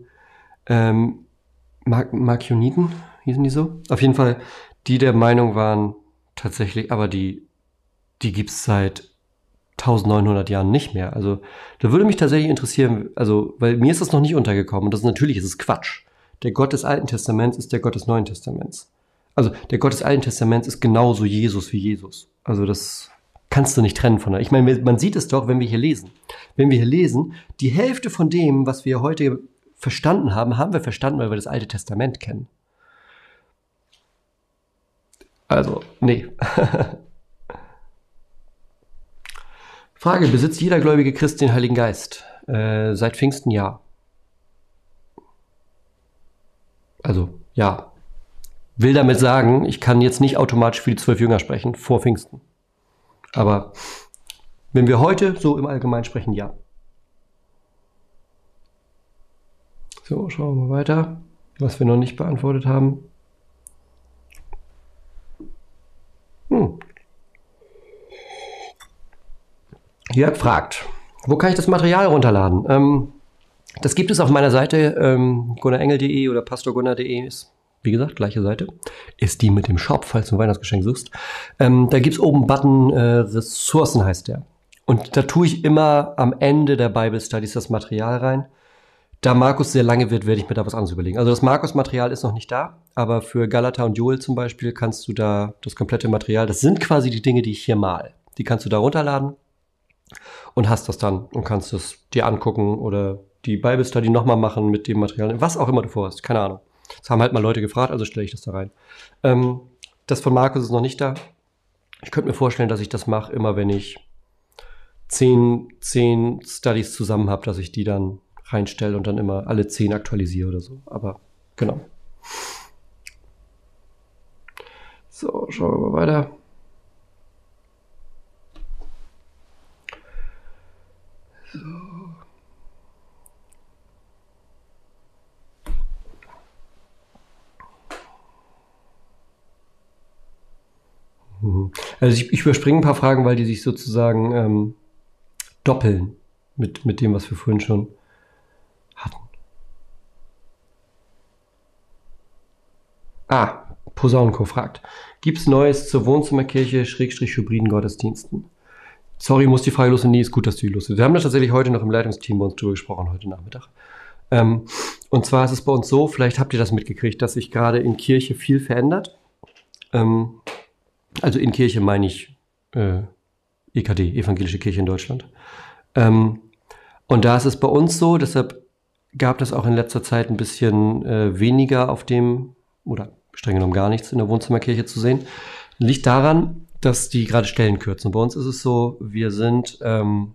ähm, Mark Markioniten, hießen die so? Auf jeden Fall, die der Meinung waren, tatsächlich, aber die, die gibt's seit 1900 Jahren nicht mehr. Also, da würde mich tatsächlich interessieren, also, weil mir ist das noch nicht untergekommen und das ist natürlich, ist es Quatsch. Der Gott des Alten Testaments ist der Gott des Neuen Testaments. Also, der Gott des Alten Testaments ist genauso Jesus wie Jesus. Also, das kannst du nicht trennen von der. Ich meine, man sieht es doch, wenn wir hier lesen. Wenn wir hier lesen, die Hälfte von dem, was wir heute verstanden haben, haben wir verstanden, weil wir das Alte Testament kennen. Also, nee. Frage, besitzt jeder gläubige Christ den Heiligen Geist? Äh, seit Pfingsten ja. Also, ja. Will damit sagen, ich kann jetzt nicht automatisch für die zwölf Jünger sprechen, vor Pfingsten. Aber wenn wir heute so im Allgemeinen sprechen, ja. So, schauen wir mal weiter, was wir noch nicht beantwortet haben. Hm. Jörg fragt, wo kann ich das Material runterladen? Ähm, das gibt es auf meiner Seite ähm, gunnarengel.de oder pastorgunnar.de ist wie gesagt, gleiche Seite, ist die mit dem Shop, falls du ein Weihnachtsgeschenk suchst. Ähm, da gibt es oben Button, äh, Ressourcen heißt der. Und da tue ich immer am Ende der Bible Studies das Material rein. Da Markus sehr lange wird, werde ich mir da was anderes überlegen. Also das Markus-Material ist noch nicht da, aber für Galata und Joel zum Beispiel kannst du da das komplette Material, das sind quasi die Dinge, die ich hier mal. Die kannst du da runterladen und hast das dann und kannst es dir angucken oder die Bible Study nochmal machen mit dem Material, was auch immer du vorhast, keine Ahnung. Das haben halt mal Leute gefragt, also stelle ich das da rein. Ähm, das von Markus ist noch nicht da. Ich könnte mir vorstellen, dass ich das mache, immer wenn ich zehn, zehn Studies zusammen habe, dass ich die dann reinstelle und dann immer alle zehn aktualisiere oder so. Aber genau. So, schauen wir mal weiter. So. Mhm. Also ich, ich, überspringe ein paar Fragen, weil die sich sozusagen ähm, doppeln mit, mit dem, was wir vorhin schon hatten. Ah, Posaunenko fragt, gibt es Neues zur Wohnzimmerkirche, Schrägstrich hybriden Gottesdiensten? Sorry, muss die Frage los und nee, ist gut, dass du die los Wir haben das tatsächlich heute noch im Leitungsteam bei uns drüber gesprochen, heute Nachmittag. Ähm, und zwar ist es bei uns so, vielleicht habt ihr das mitgekriegt, dass sich gerade in Kirche viel verändert. Ähm, also in Kirche meine ich äh, EKD, Evangelische Kirche in Deutschland. Ähm, und da ist es bei uns so, deshalb gab das auch in letzter Zeit ein bisschen äh, weniger auf dem, oder streng genommen gar nichts in der Wohnzimmerkirche zu sehen. Liegt daran, dass die gerade Stellen kürzen. Bei uns ist es so, wir sind ähm,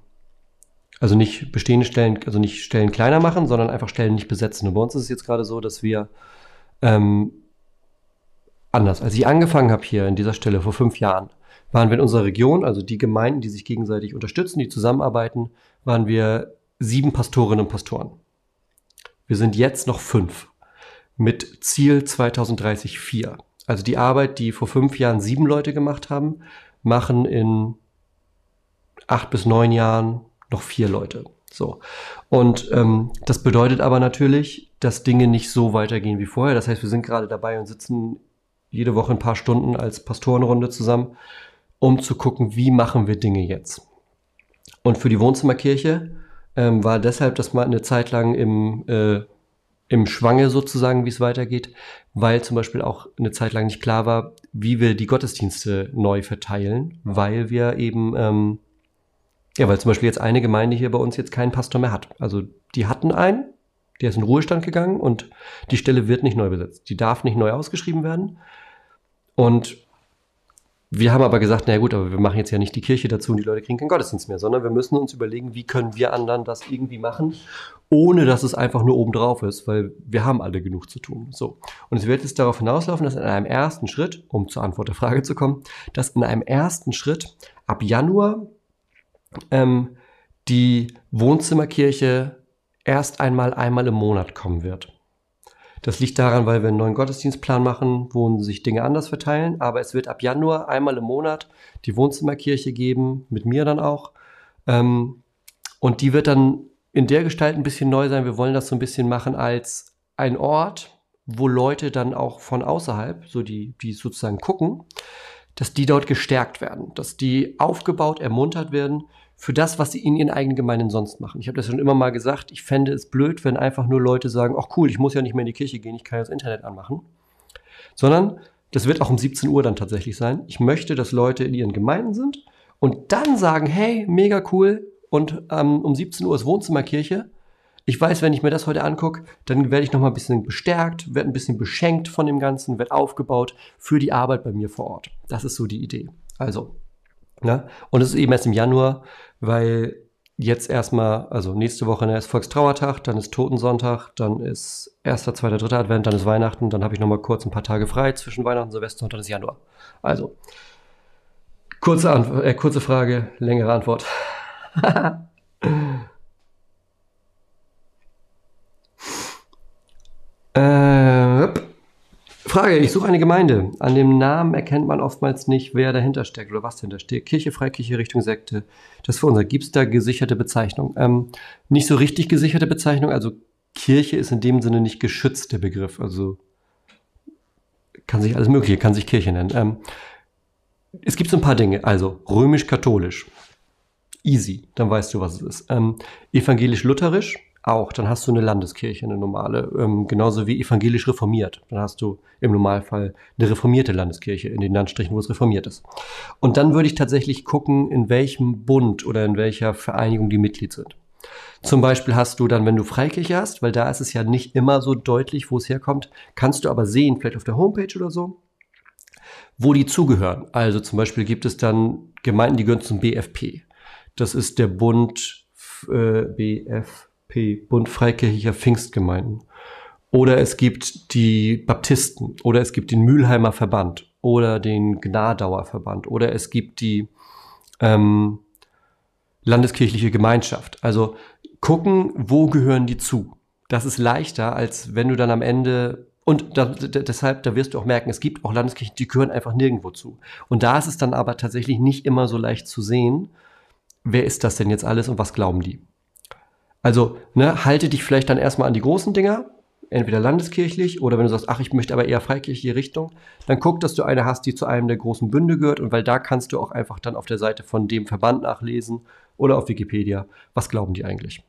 also nicht bestehende Stellen, also nicht Stellen kleiner machen, sondern einfach Stellen nicht besetzen. Und bei uns ist es jetzt gerade so, dass wir ähm, anders. Als ich angefangen habe hier in dieser Stelle vor fünf Jahren, waren wir in unserer Region, also die Gemeinden, die sich gegenseitig unterstützen, die zusammenarbeiten, waren wir sieben Pastorinnen und Pastoren. Wir sind jetzt noch fünf. Mit Ziel 2030 vier. Also die Arbeit, die vor fünf Jahren sieben Leute gemacht haben, machen in acht bis neun Jahren noch vier Leute. So. Und ähm, das bedeutet aber natürlich, dass Dinge nicht so weitergehen wie vorher. Das heißt, wir sind gerade dabei und sitzen jede Woche ein paar Stunden als Pastorenrunde zusammen um zu gucken, wie machen wir Dinge jetzt. Und für die Wohnzimmerkirche ähm, war deshalb das mal eine Zeit lang im, äh, im Schwange sozusagen, wie es weitergeht, weil zum Beispiel auch eine Zeit lang nicht klar war, wie wir die Gottesdienste neu verteilen, weil wir eben, ähm, ja, weil zum Beispiel jetzt eine Gemeinde hier bei uns jetzt keinen Pastor mehr hat. Also die hatten einen, der ist in Ruhestand gegangen und die Stelle wird nicht neu besetzt. Die darf nicht neu ausgeschrieben werden. Und wir haben aber gesagt, na gut, aber wir machen jetzt ja nicht die Kirche dazu und die Leute kriegen keinen Gottesdienst mehr, sondern wir müssen uns überlegen, wie können wir anderen das irgendwie machen, ohne dass es einfach nur obendrauf ist, weil wir haben alle genug zu tun. So. Und es wird jetzt darauf hinauslaufen, dass in einem ersten Schritt, um zur Antwort der Frage zu kommen, dass in einem ersten Schritt ab Januar ähm, die Wohnzimmerkirche erst einmal einmal im Monat kommen wird. Das liegt daran, weil wir einen neuen Gottesdienstplan machen, wo sich Dinge anders verteilen. Aber es wird ab Januar einmal im Monat die Wohnzimmerkirche geben, mit mir dann auch. Ähm, und die wird dann in der Gestalt ein bisschen neu sein. Wir wollen das so ein bisschen machen als ein Ort, wo Leute dann auch von außerhalb, so die, die sozusagen gucken, dass die dort gestärkt werden, dass die aufgebaut, ermuntert werden für das, was sie in ihren eigenen Gemeinden sonst machen. Ich habe das schon immer mal gesagt, ich fände es blöd, wenn einfach nur Leute sagen, ach cool, ich muss ja nicht mehr in die Kirche gehen, ich kann das Internet anmachen. Sondern das wird auch um 17 Uhr dann tatsächlich sein. Ich möchte, dass Leute in ihren Gemeinden sind und dann sagen, hey, mega cool und ähm, um 17 Uhr ist Wohnzimmerkirche. Ich weiß, wenn ich mir das heute angucke, dann werde ich noch mal ein bisschen bestärkt, werde ein bisschen beschenkt von dem Ganzen, werde aufgebaut für die Arbeit bei mir vor Ort. Das ist so die Idee. Also, Ne? Und es ist eben erst im Januar, weil jetzt erstmal, also nächste Woche ist Volkstrauertag, dann ist Totensonntag, dann ist erster, zweiter, dritter Advent, dann ist Weihnachten, dann habe ich nochmal kurz ein paar Tage frei zwischen Weihnachten und Silvester und dann ist Januar. Also, kurze, Antwort, äh, kurze Frage, längere Antwort. äh, Frage, ich suche eine Gemeinde. An dem Namen erkennt man oftmals nicht, wer dahinter steckt oder was dahinter steht. Kirche, Freikirche, Richtung Sekte. Das ist für unser. Gibt es da gesicherte Bezeichnung? Ähm, nicht so richtig gesicherte Bezeichnung. Also Kirche ist in dem Sinne nicht geschützt, der Begriff. Also kann sich alles Mögliche, kann sich Kirche nennen. Ähm, es gibt so ein paar Dinge. Also römisch-katholisch. Easy, dann weißt du, was es ist. Ähm, Evangelisch-lutherisch auch. Dann hast du eine Landeskirche, eine normale, ähm, genauso wie evangelisch reformiert. Dann hast du im Normalfall eine reformierte Landeskirche in den Landstrichen, wo es reformiert ist. Und dann würde ich tatsächlich gucken, in welchem Bund oder in welcher Vereinigung die Mitglied sind. Zum Beispiel hast du dann, wenn du Freikirche hast, weil da ist es ja nicht immer so deutlich, wo es herkommt, kannst du aber sehen, vielleicht auf der Homepage oder so, wo die zugehören. Also zum Beispiel gibt es dann Gemeinden, die gehören zum BFP. Das ist der Bund äh, BF Bund Freikirchlicher Pfingstgemeinden. Oder es gibt die Baptisten. Oder es gibt den Mülheimer Verband. Oder den Gnadauer Verband. Oder es gibt die ähm, Landeskirchliche Gemeinschaft. Also gucken, wo gehören die zu. Das ist leichter, als wenn du dann am Ende und da, deshalb, da wirst du auch merken, es gibt auch Landeskirchen, die gehören einfach nirgendwo zu. Und da ist es dann aber tatsächlich nicht immer so leicht zu sehen, wer ist das denn jetzt alles und was glauben die. Also ne, halte dich vielleicht dann erstmal an die großen Dinger, entweder landeskirchlich oder wenn du sagst, ach, ich möchte aber eher freikirchliche Richtung, dann guck, dass du eine hast, die zu einem der großen Bünde gehört und weil da kannst du auch einfach dann auf der Seite von dem Verband nachlesen oder auf Wikipedia, was glauben die eigentlich.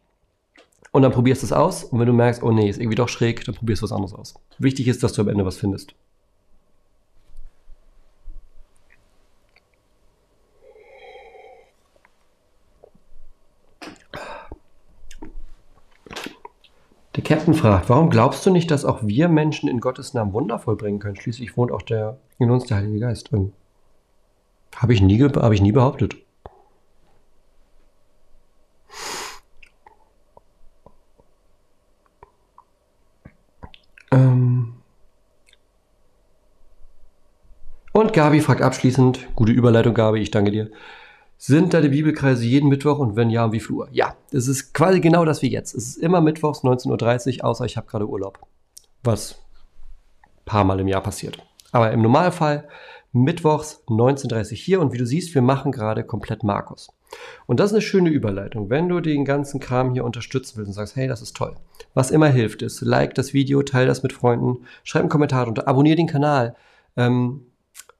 Und dann probierst du es aus und wenn du merkst, oh nee, ist irgendwie doch schräg, dann probierst du was anderes aus. Wichtig ist, dass du am Ende was findest. Captain fragt, warum glaubst du nicht, dass auch wir Menschen in Gottes Namen Wunder vollbringen können? Schließlich wohnt auch der, in uns der Heilige Geist drin. Habe ich, nie, hab ich nie behauptet. Ähm Und Gabi fragt abschließend, gute Überleitung, Gabi, ich danke dir. Sind deine Bibelkreise jeden Mittwoch und wenn ja, wie viel Uhr? Ja, es ist quasi genau das wie jetzt. Es ist immer mittwochs 19.30 Uhr, außer ich habe gerade Urlaub. Was ein paar Mal im Jahr passiert. Aber im Normalfall mittwochs 19.30 Uhr hier und wie du siehst, wir machen gerade komplett Markus. Und das ist eine schöne Überleitung. Wenn du den ganzen Kram hier unterstützen willst und sagst, hey, das ist toll. Was immer hilft ist, like das Video, teile das mit Freunden, schreib einen Kommentar drunter, abonniere den Kanal. Ähm,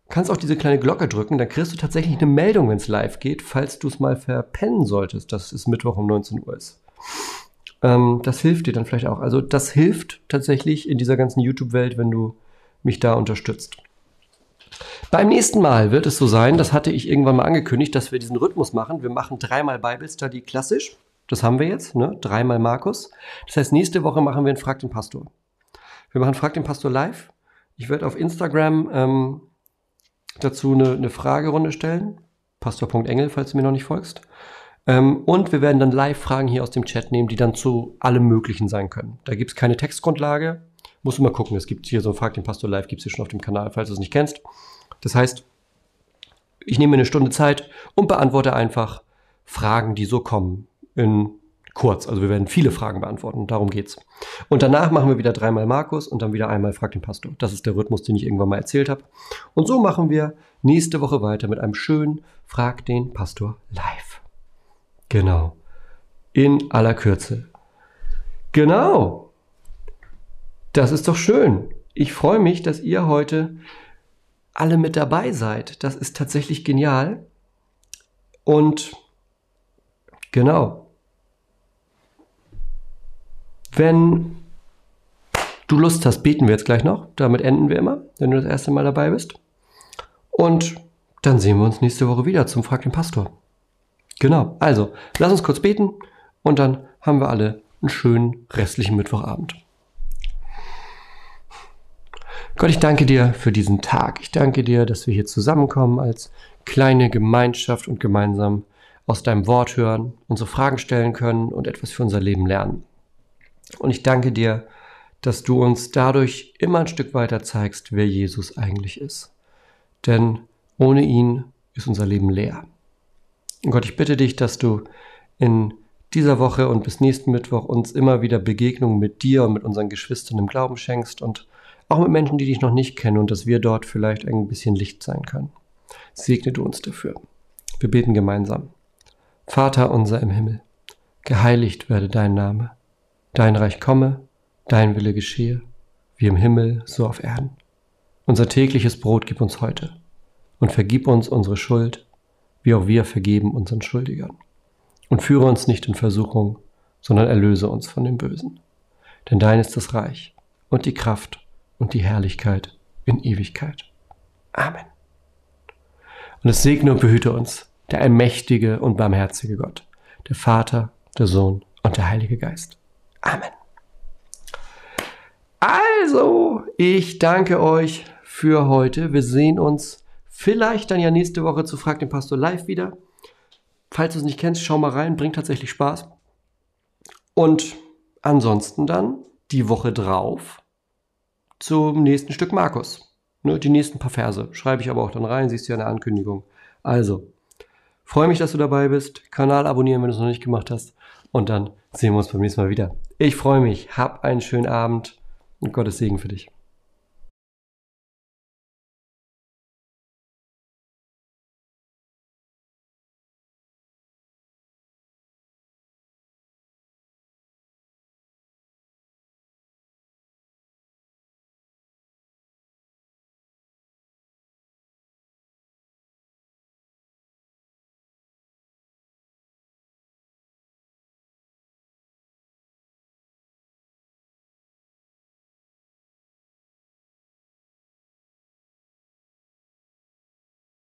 kannst auch diese kleine Glocke drücken, dann kriegst du tatsächlich eine Meldung, wenn es live geht, falls du es mal verpennen solltest, dass es Mittwoch um 19 Uhr ist. Ähm, das hilft dir dann vielleicht auch. Also das hilft tatsächlich in dieser ganzen YouTube-Welt, wenn du mich da unterstützt. Beim nächsten Mal wird es so sein, das hatte ich irgendwann mal angekündigt, dass wir diesen Rhythmus machen. Wir machen dreimal Bible Study klassisch. Das haben wir jetzt, ne? Dreimal Markus. Das heißt, nächste Woche machen wir einen Frag den Pastor. Wir machen Frag den Pastor live. Ich werde auf Instagram ähm, dazu eine, eine Fragerunde stellen. Pastor.engel, falls du mir noch nicht folgst. Ähm, und wir werden dann Live-Fragen hier aus dem Chat nehmen, die dann zu allem Möglichen sein können. Da gibt es keine Textgrundlage. Musst du mal gucken. Es gibt hier so Frag den Pastor live, gibt es hier schon auf dem Kanal, falls du es nicht kennst. Das heißt, ich nehme mir eine Stunde Zeit und beantworte einfach Fragen, die so kommen. In kurz. Also wir werden viele Fragen beantworten. Darum geht's. Und danach machen wir wieder dreimal Markus und dann wieder einmal Frag den Pastor. Das ist der Rhythmus, den ich irgendwann mal erzählt habe. Und so machen wir nächste Woche weiter mit einem schönen Frag den Pastor live. Genau. In aller Kürze. Genau. Das ist doch schön. Ich freue mich, dass ihr heute alle mit dabei seid. Das ist tatsächlich genial. Und genau. Wenn du Lust hast, beten wir jetzt gleich noch. Damit enden wir immer, wenn du das erste Mal dabei bist. Und dann sehen wir uns nächste Woche wieder zum Frag den Pastor. Genau. Also, lass uns kurz beten und dann haben wir alle einen schönen restlichen Mittwochabend. Gott, ich danke dir für diesen Tag. Ich danke dir, dass wir hier zusammenkommen als kleine Gemeinschaft und gemeinsam aus deinem Wort hören, unsere Fragen stellen können und etwas für unser Leben lernen. Und ich danke dir, dass du uns dadurch immer ein Stück weiter zeigst, wer Jesus eigentlich ist. Denn ohne ihn ist unser Leben leer. Und Gott, ich bitte dich, dass du in dieser Woche und bis nächsten Mittwoch uns immer wieder Begegnungen mit dir und mit unseren Geschwistern im Glauben schenkst und auch mit Menschen, die dich noch nicht kennen und dass wir dort vielleicht ein bisschen Licht sein können. Segne du uns dafür. Wir beten gemeinsam. Vater unser im Himmel, geheiligt werde dein Name, dein Reich komme, dein Wille geschehe, wie im Himmel, so auf Erden. Unser tägliches Brot gib uns heute und vergib uns unsere Schuld, wie auch wir vergeben unseren Schuldigern. Und führe uns nicht in Versuchung, sondern erlöse uns von dem Bösen. Denn dein ist das Reich und die Kraft und die Herrlichkeit in Ewigkeit. Amen. Und es segne und behüte uns der allmächtige und barmherzige Gott, der Vater, der Sohn und der Heilige Geist. Amen. Also, ich danke euch für heute. Wir sehen uns vielleicht dann ja nächste Woche zu Frag den Pastor live wieder. Falls du es nicht kennst, schau mal rein, bringt tatsächlich Spaß. Und ansonsten dann die Woche drauf zum nächsten Stück Markus. Ne, die nächsten paar Verse schreibe ich aber auch dann rein, siehst du ja eine Ankündigung. Also, freue mich, dass du dabei bist. Kanal abonnieren, wenn du es noch nicht gemacht hast. Und dann sehen wir uns beim nächsten Mal wieder. Ich freue mich. Hab einen schönen Abend und Gottes Segen für dich.